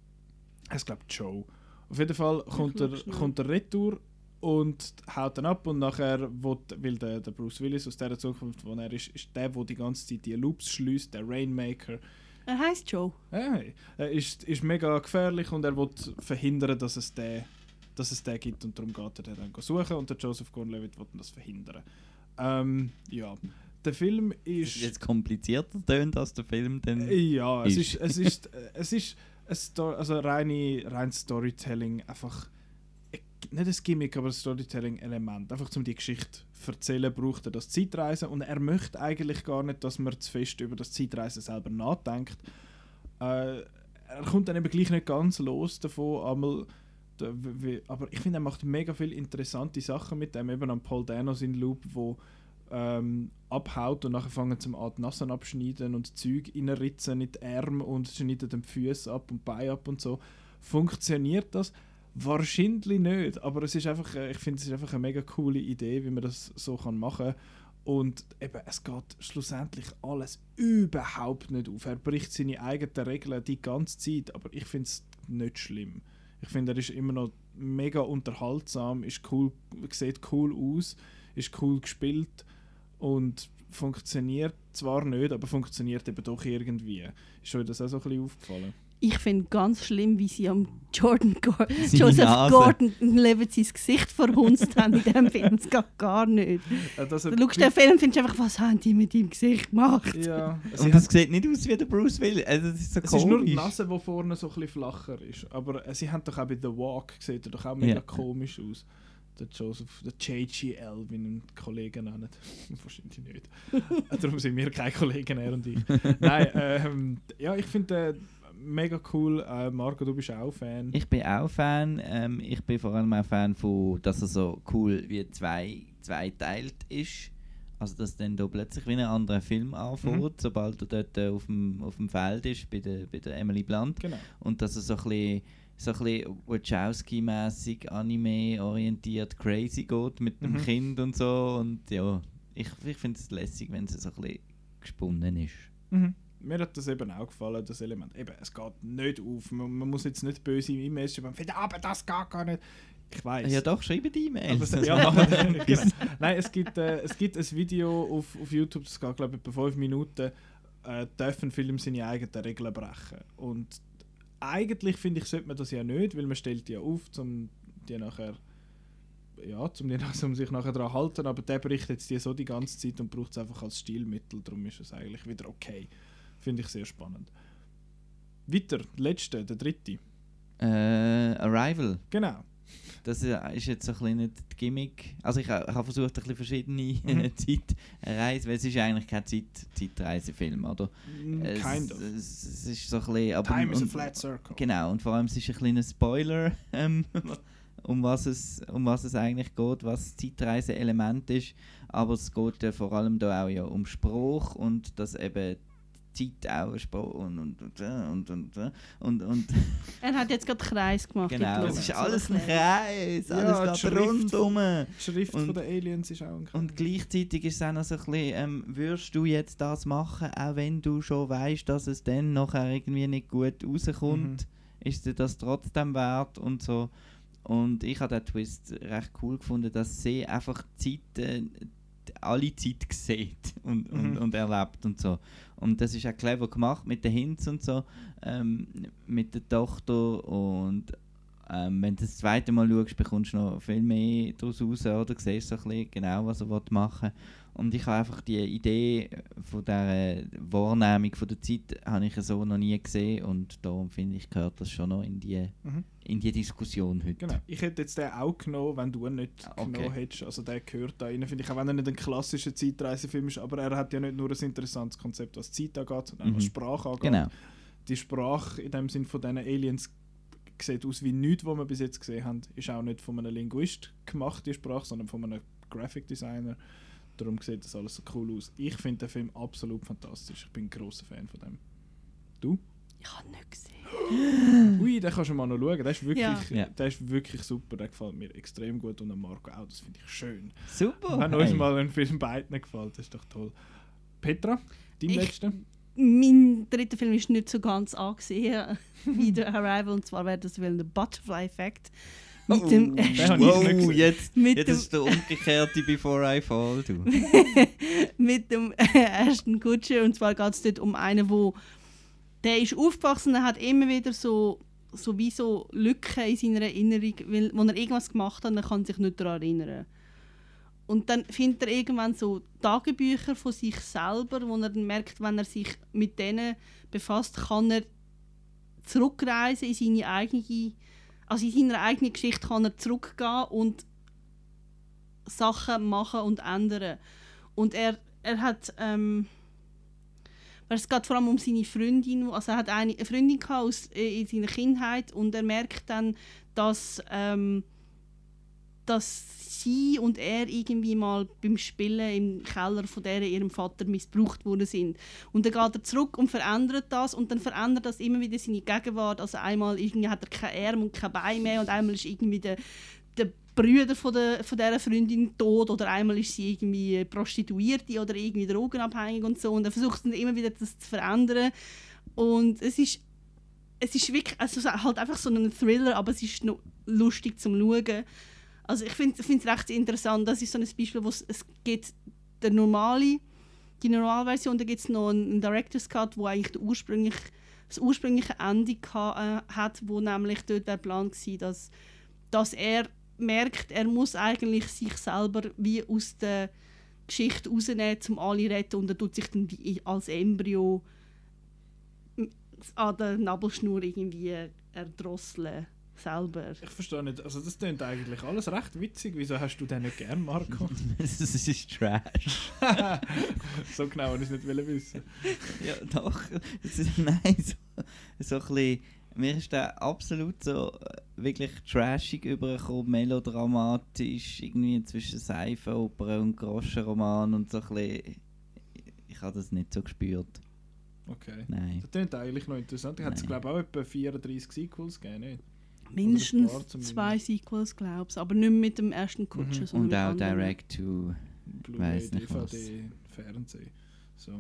ich glaube Joe. Auf jeden Fall kommt er, kommt er retour und haut dann ab und nachher will, will der, der Bruce Willis aus der Zukunft, wo er ist, ist der, der die ganze Zeit die Loops schließt, der Rainmaker. Er heißt Joe. Ja, er ist, ist mega gefährlich und er will verhindern, dass es den, dass es den gibt und darum geht er dann suchen und der Joseph Gordon-Levitt will das verhindern. Ähm, ja, der Film ist... ist jetzt komplizierter tönt als der Film dann Ja, es ist, es ist, es ist, es ist also reine, rein Storytelling einfach nicht ein Gimmick, aber ein Storytelling-Element. Einfach um die Geschichte zu erzählen, braucht er das Zeitreisen. Und er möchte eigentlich gar nicht, dass man zu fest über das Zeitreisen selber nachdenkt. Äh, er kommt dann eben gleich nicht ganz los davon. Einmal, aber ich finde, er macht mega viele interessante Sachen mit dem. Eben an Paul Dano in Loop, wo ähm, abhaut und nachher fangen zum Art Nassen abschneiden und Zeug reinritzen in die Arme und schneiden den Füße ab und Beine ab und so. Funktioniert das? Wahrscheinlich nicht, aber es ist einfach, äh, ich finde es ist einfach eine mega coole Idee, wie man das so machen kann. Und eben, es geht schlussendlich alles überhaupt nicht auf. Er bricht seine eigenen Regeln die ganze Zeit, aber ich finde es nicht schlimm. Ich finde, er ist immer noch mega unterhaltsam, ist cool, sieht cool aus, ist cool gespielt und funktioniert zwar nicht, aber funktioniert eben doch irgendwie. Ist euch das auch so ein bisschen aufgefallen? Ich finde ganz schlimm, wie sie am Jordan Go Joseph Nase. Gordon Levitt sein Gesicht verhunzt haben in diesem Film. Das geht gar nicht. Ja, du schaust den Film und findest einfach, was haben die mit deinem Gesicht gemacht? Ja, und das sieht nicht aus wie der Bruce Willis. Also das ist so es komisch. ist nur die Nase, die vorne so ein bisschen flacher ist. Aber äh, sie haben doch auch bei The Walk gesehen, doch auch mega ja. komisch aus. Der Joseph, der JGL, wie ihn Kollegen nennen. Wahrscheinlich nicht. Darum sind wir keine Kollegen, er und ich. Nein, ähm, ja, ich finde... Mega cool. Äh, Marco, du bist auch Fan. Ich bin auch Fan. Ähm, ich bin vor allem auch Fan von, dass er so cool wie zwei, zweiteilt ist. Also dass dann da plötzlich wie ein anderer Film anfängt, mhm. sobald er dort äh, auf, dem, auf dem Feld ist, bei der, bei der Emily Blunt. Genau. Und dass er so ein bisschen so ein bisschen Wachowski-mäßig, Anime-orientiert crazy geht mit dem mhm. Kind und so. Und ja, ich, ich finde es lässig, wenn es so ein bisschen gesponnen ist. Mhm mir hat das eben auch gefallen, das Element. Eben, es geht nicht auf. Man, man muss jetzt nicht böse E-Mails schreiben, finden, aber das geht gar nicht. Ich weiß. Ja doch, schreiben die E-Mails. Ja, genau. Nein, es gibt, äh, es gibt ein Video auf, auf YouTube, das geht glaube ich etwa 5 Minuten, äh, darf ein Film seine eigenen Regeln brechen. Und eigentlich finde ich, sollte man das ja nicht, weil man stellt die ja auf, um die nachher ja, zum, um sich nachher daran halten, aber der bricht jetzt die so die ganze Zeit und braucht es einfach als Stilmittel, darum ist es eigentlich wieder okay. Finde ich sehr spannend. Weiter, letzte, der dritte. Äh, Arrival. Genau. Das ist jetzt so ein bisschen nicht die Gimmick. Also ich, habe versucht, ein bisschen verschiedene mhm. Zeitreisen, weil es ist eigentlich kein Zeit, Zeitreisefilm, oder? Mm, kind of. Es, es, ist so ein bisschen... Aber, Time is a flat circle. Genau, und vor allem es ist ein kleiner Spoiler, ähm, um, was es, um was es eigentlich geht, was Zeitreise-Element ist. Aber es geht ja vor allem da auch ja um Spruch und dass eben Zeit auch und und und und und und, und Er hat jetzt gerade Kreis gemacht. Genau, es ist alles ein Kreis, alles ja, geht rundum. Die Schrift und, von den Aliens ist auch ein Kreis. Und gleichzeitig ist es auch noch so ein bisschen, ähm, würdest du jetzt das machen, auch wenn du schon weißt, dass es dann nachher irgendwie nicht gut rauskommt, mhm. ist dir das trotzdem wert und so. Und ich habe den Twist recht cool gefunden, dass sie einfach Zeit, äh, alle Zeit sieht und, mhm. und, und erlebt und so. Und das ist auch clever gemacht mit den Hints und so, ähm, mit der Tochter und ähm, wenn du das zweite Mal schaust, bekommst du noch viel mehr daraus raus, oder siehst so ein bisschen genau, was er machen will. Und ich habe einfach die Idee von der Wahrnehmung von der Zeit habe ich so noch nie gesehen und darum finde ich, gehört das schon noch in die, Mhm. in die Diskussion heute. Genau. Ich hätte jetzt den auch genommen, wenn du ihn nicht Ah, okay. genommen hättest. Also der gehört da rein, finde ich, auch wenn er nicht ein klassischer Zeitreisefilm ist, aber er hat ja nicht nur ein interessantes Konzept, was Zeit angeht, sondern auch was Mhm. Sprache angeht. Genau. Die Sprache in dem Sinn von diesen Aliens sieht aus wie nichts, was wir bis jetzt gesehen haben. Ist auch nicht von einem Linguist gemacht, die Sprache, sondern von einem Graphic Designer. Darum sieht das alles so cool aus. Ich finde den Film absolut fantastisch. Ich bin ein grosser Fan von dem. Du? Ich habe nicht gesehen. Ui, den kannst du mal noch schauen. Der ist wirklich, Ja. Der ist wirklich super. Der gefällt mir extrem gut. Und an Marco auch. Das finde ich schön. Super! Wenn uns hey. mal ein Film beiden gefällt, das ist doch toll. Petra, dein letzter? Mein dritter Film ist nicht so ganz angesehen wie The Arrival, und zwar wäre das wohl der Butterfly Effect. Mit Oh, dem wow, jetzt, Mit jetzt dem- ist der umgekehrte Before I Fall, du. mit dem ersten Kutscher. Und zwar geht es dort um einen, wo der ist aufgewachsen, er hat immer wieder so, so wie so Lücken in seiner Erinnerung, weil, wo er irgendwas gemacht hat, und er kann sich nicht daran erinnern. Und dann findet er irgendwann so Tagebücher von sich selber, wo er dann merkt, wenn er sich mit denen befasst, kann er zurückreisen in seine eigene, also in seiner eigenen Geschichte kann er zurückgehen und Sachen machen und ändern. Und er, er hat, ähm, es geht vor allem um seine Freundin, also er hat eine, eine Freundin gehabt aus, äh, in seiner Kindheit und er merkt dann, dass, ähm, dass sie und er irgendwie mal beim Spielen im Keller von der ihrem Vater missbraucht worden sind. Und dann geht er zurück und verändert das und dann verändert das immer wieder seine Gegenwart. Also einmal irgendwie hat er keine Arme und kein Bein mehr und einmal ist irgendwie der, der Brüder von, der, von dieser Freundin tot oder einmal ist sie irgendwie Prostituierte oder irgendwie drogenabhängig und so und er versucht dann immer wieder das zu verändern und es ist es ist wirklich also halt einfach so ein Thriller, aber es ist noch lustig zum Schauen. Also ich finde es recht interessant. Das ist so ein Beispiel, wo es, gibt der normale, die Normalversion, da gibt es noch einen, einen Director's Cut, wo eigentlich der ursprünglich, das ursprüngliche Ende geha- äh, hat, wo nämlich dort der Plan war, dass, dass er merkt, er muss eigentlich sich selber wie aus der Geschichte rausnehmen, um alle zu retten und er tut sich dann als Embryo an der Nabelschnur irgendwie erdrosseln selber. Ich verstehe nicht. Also das klingt eigentlich alles recht witzig. Wieso hast du den nicht gern, Marco? das ist Trash. so genau wollte ich es nicht wissen. Ja, doch. Es ist, nein, so, so ein bisschen, mir ist der absolut so äh, wirklich trashig übergekommen, melodramatisch, irgendwie zwischen Seifenoper und Groschenroman und so ein bisschen, ich habe das nicht so gespürt. Okay. Nein. Das klingt eigentlich noch interessant. Ich hätte es glaube auch etwa 34 Sequels gegeben, nicht? Mindestens zwei Sequels, glaube ich, aber nicht mit dem ersten Kutscher, Mhm. sondern Und auch. Direct to. Weiss nicht was. DVD, Fernsehen. So.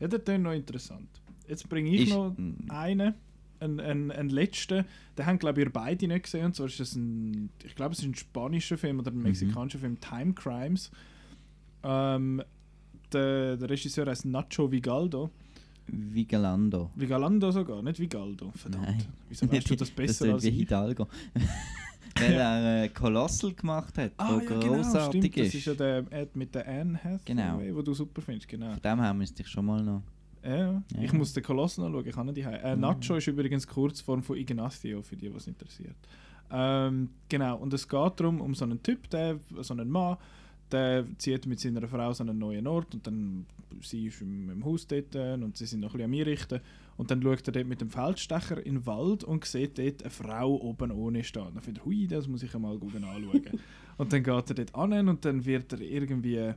Ja, das klingt noch interessant. Jetzt bringe ich Ist- noch einen, einen, einen, einen letzten. Den haben glaube ich ihr beide nicht gesehen. Und zwar ist das ein, ich glaube es ist ein spanischer Film oder ein Mhm. mexikanischer Film, Time Crimes. Ähm, der, der Regisseur heißt Nacho Vigaldo. Vigalando. Vigalando sogar, nicht Vigaldo. Verdammt. Nein. Wieso weißt du das besser das als wie ich? Hidalgo. Weil er äh, Colossal gemacht hat, Ah, wo ja, genau, großartig stimmt. Das ist. ist ja der Ad mit der Anne Hathaway, Genau. wo du super findest. Genau. Von dem her müsste ich schon mal noch. Ja, Ja. ich muss den Koloss noch schauen, ich kann nicht die äh, Mhm. Nacho ist übrigens Kurzform von Ignacio, für die, was interessiert. Ähm, genau, und es geht darum, um so einen Typ, der, so einen Mann, der zieht mit seiner Frau an einen neuen Ort und dann sie ist im, im Haus dort äh, und sie sind noch ein bisschen am Einrichten und dann schaut er dort mit dem Feldstecher in den Wald und sieht dort eine Frau oben ohne stehen. Dann findet er, hui, das muss ich einmal gut anschauen. und dann geht er dort an und dann wird er irgendwie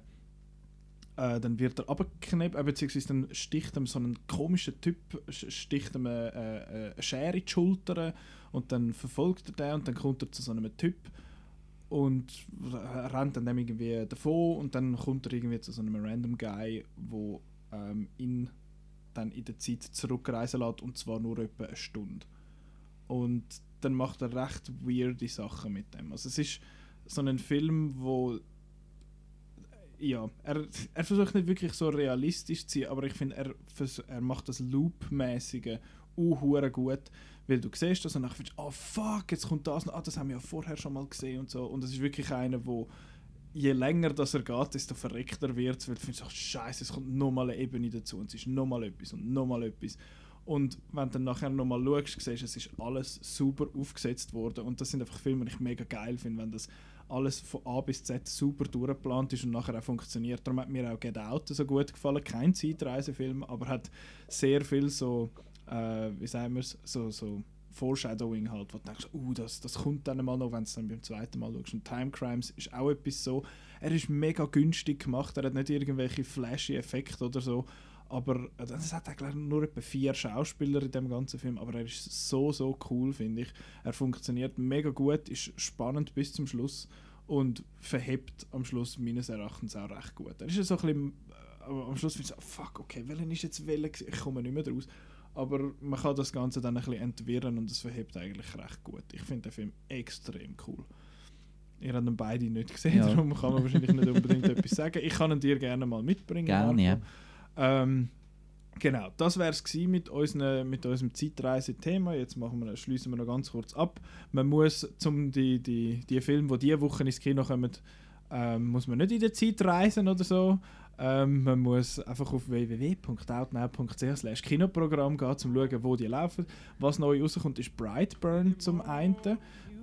äh, dann wird er abgeknippt, äh, beziehungsweise dann sticht ihm so ein komischer Typ, sticht ihm eine, äh, eine Schere in die Schulter und dann verfolgt er den und dann kommt er zu so einem Typ und rennt dann irgendwie davon und dann kommt er irgendwie zu so einem random Guy, wo ähm, ihn dann in der Zeit zurückreisen lässt und zwar nur etwa eine Stunde. Und dann macht er recht weirde Sachen mit dem. Also es ist so ein Film, wo ja, er, er versucht nicht wirklich so realistisch zu sein, aber ich finde, er, er macht das Loop-mäßige uh, gut, weil du siehst das und dann findest oh fuck, jetzt kommt das, noch. ah, das haben wir ja vorher schon mal gesehen und so. Und es ist wirklich einer, wo je länger das er geht, desto verreckter wird weil du findest, ach scheiße, es kommt nochmal eine Ebene dazu und es ist nochmal etwas und nochmal etwas. Und wenn du dann nachher nochmal schaust, siehst du, es ist alles super aufgesetzt worden und das sind einfach Filme, die ich mega geil finde, wenn das alles von A bis Z super durchgeplant ist und nachher auch funktioniert. Darum hat mir auch Get Out so gut gefallen. Kein Zeitreisefilm, aber hat sehr viel so, äh, wie sagen wir es, so, so Foreshadowing halt, wo du denkst, uh, das, das kommt dann mal noch, wenn du es dann beim zweiten Mal schaust. Und Time Crimes ist auch etwas so, er ist mega günstig gemacht, er hat nicht irgendwelche flashy Effekte oder so, aber äh, es hat eigentlich nur etwa vier Schauspieler in dem ganzen Film, aber er ist so, so cool, finde ich. Er funktioniert mega gut, ist spannend bis zum Schluss und verhebt am Schluss meines Erachtens auch recht gut. Er ist so ein bisschen, äh, aber am Schluss finde ich so, fuck, okay, welchen ist jetzt welcher? Ich komme nicht mehr draus. Aber man kann das Ganze dann ein bisschen entwirren und es verhebt eigentlich recht gut. Ich finde den Film extrem cool. Ihr habt ihn beide nicht gesehen, Ja. darum kann man wahrscheinlich nicht unbedingt etwas sagen. Ich kann ihn dir gerne mal mitbringen. Gerne, ja. Ähm, genau, das wäre es mit, unseren, mit unserem Zeitreise-Thema. Jetzt machen wir, schließen wir noch ganz kurz ab. Man muss, zum die, die, die Filme, die diese Woche ins Kino kommen, ähm, muss man nicht in der Zeit reisen oder so. Ähm, man muss einfach auf www.outnow.ch Kinoprogramm gehen, um zu schauen, wo die laufen. Was neu rauskommt, ist Brightburn zum einen.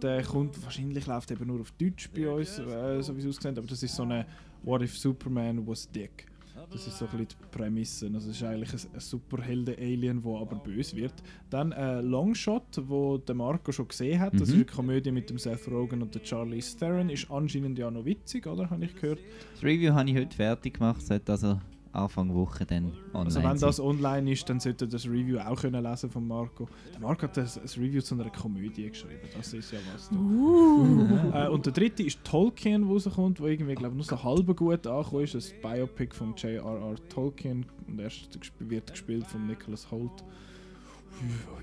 Der kommt, wahrscheinlich läuft eben nur auf Deutsch bei uns, äh, so wie es aussieht, aber das ist so eine What if Superman was dick? Das ist so ein bisschen die Prämisse. Also es ist eigentlich ein, ein Superhelden-Alien, der aber böse wird. Dann äh, Longshot, wo der Marco schon gesehen hat. Das Mhm. ist eine Komödie mit dem Seth Rogen und der Charlie Theron. Ist anscheinend ja noch witzig, oder? Habe ich gehört. Das Review habe ich heute fertig gemacht, sollte also Anfang Woche dann online Also wenn das online ist, dann sollte ihr das Review auch können lesen von Marco. Der Marco hat ein, ein Review zu einer Komödie geschrieben. Das ist ja was. Da. Uh. Äh, und der dritte ist Tolkien, der rauskommt, wo irgendwie, glaube nur so halb gut angekommen ist. Ein Biopic von J.R.R. Tolkien. Und er wird gespielt von Nicholas Holt.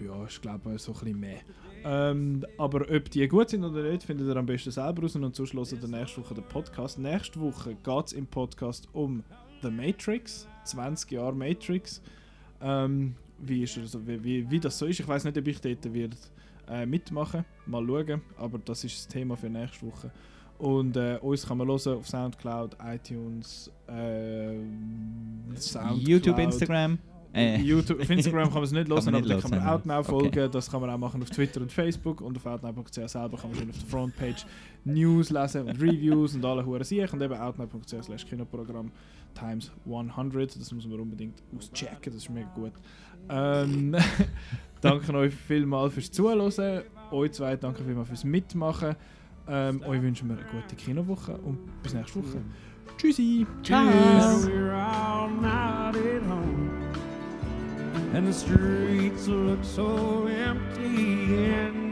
Ja, ich glaube so ein bisschen mehr. Ähm, aber ob die gut sind oder nicht, findet ihr am besten selber raus. Und sonst hört ihr nächste Woche den Podcast. Nächste Woche geht es im Podcast um The Matrix. 20 Jahre Matrix. Ähm, wie, ist er so, wie, wie, wie das so ist. Ich weiß nicht, ob ich dort wird, äh, mitmachen Mal schauen. Aber das ist das Thema für nächste Woche. Und äh, uns kann man hören auf Soundcloud, iTunes, äh, Soundcloud, YouTube, Instagram. Äh, YouTube, auf Instagram kann man es nicht hören, aber da kann man Outnow okay. folgen. Das kann man auch machen auf Twitter und Facebook. Und auf outnow.ch selber kann man schön auf der Frontpage News lesen und Reviews und alle Huren sich. Und eben outnow.ch slash Kinoprogramm times 100. Das muss man unbedingt auschecken, das ist mega gut. Ähm, danke euch vielmals fürs Zuhören. Euch zwei danke vielmals fürs Mitmachen. Ähm, euch wünschen wir eine gute Kinowoche und bis nächste Woche. Tschüssi! And the streets look so empty and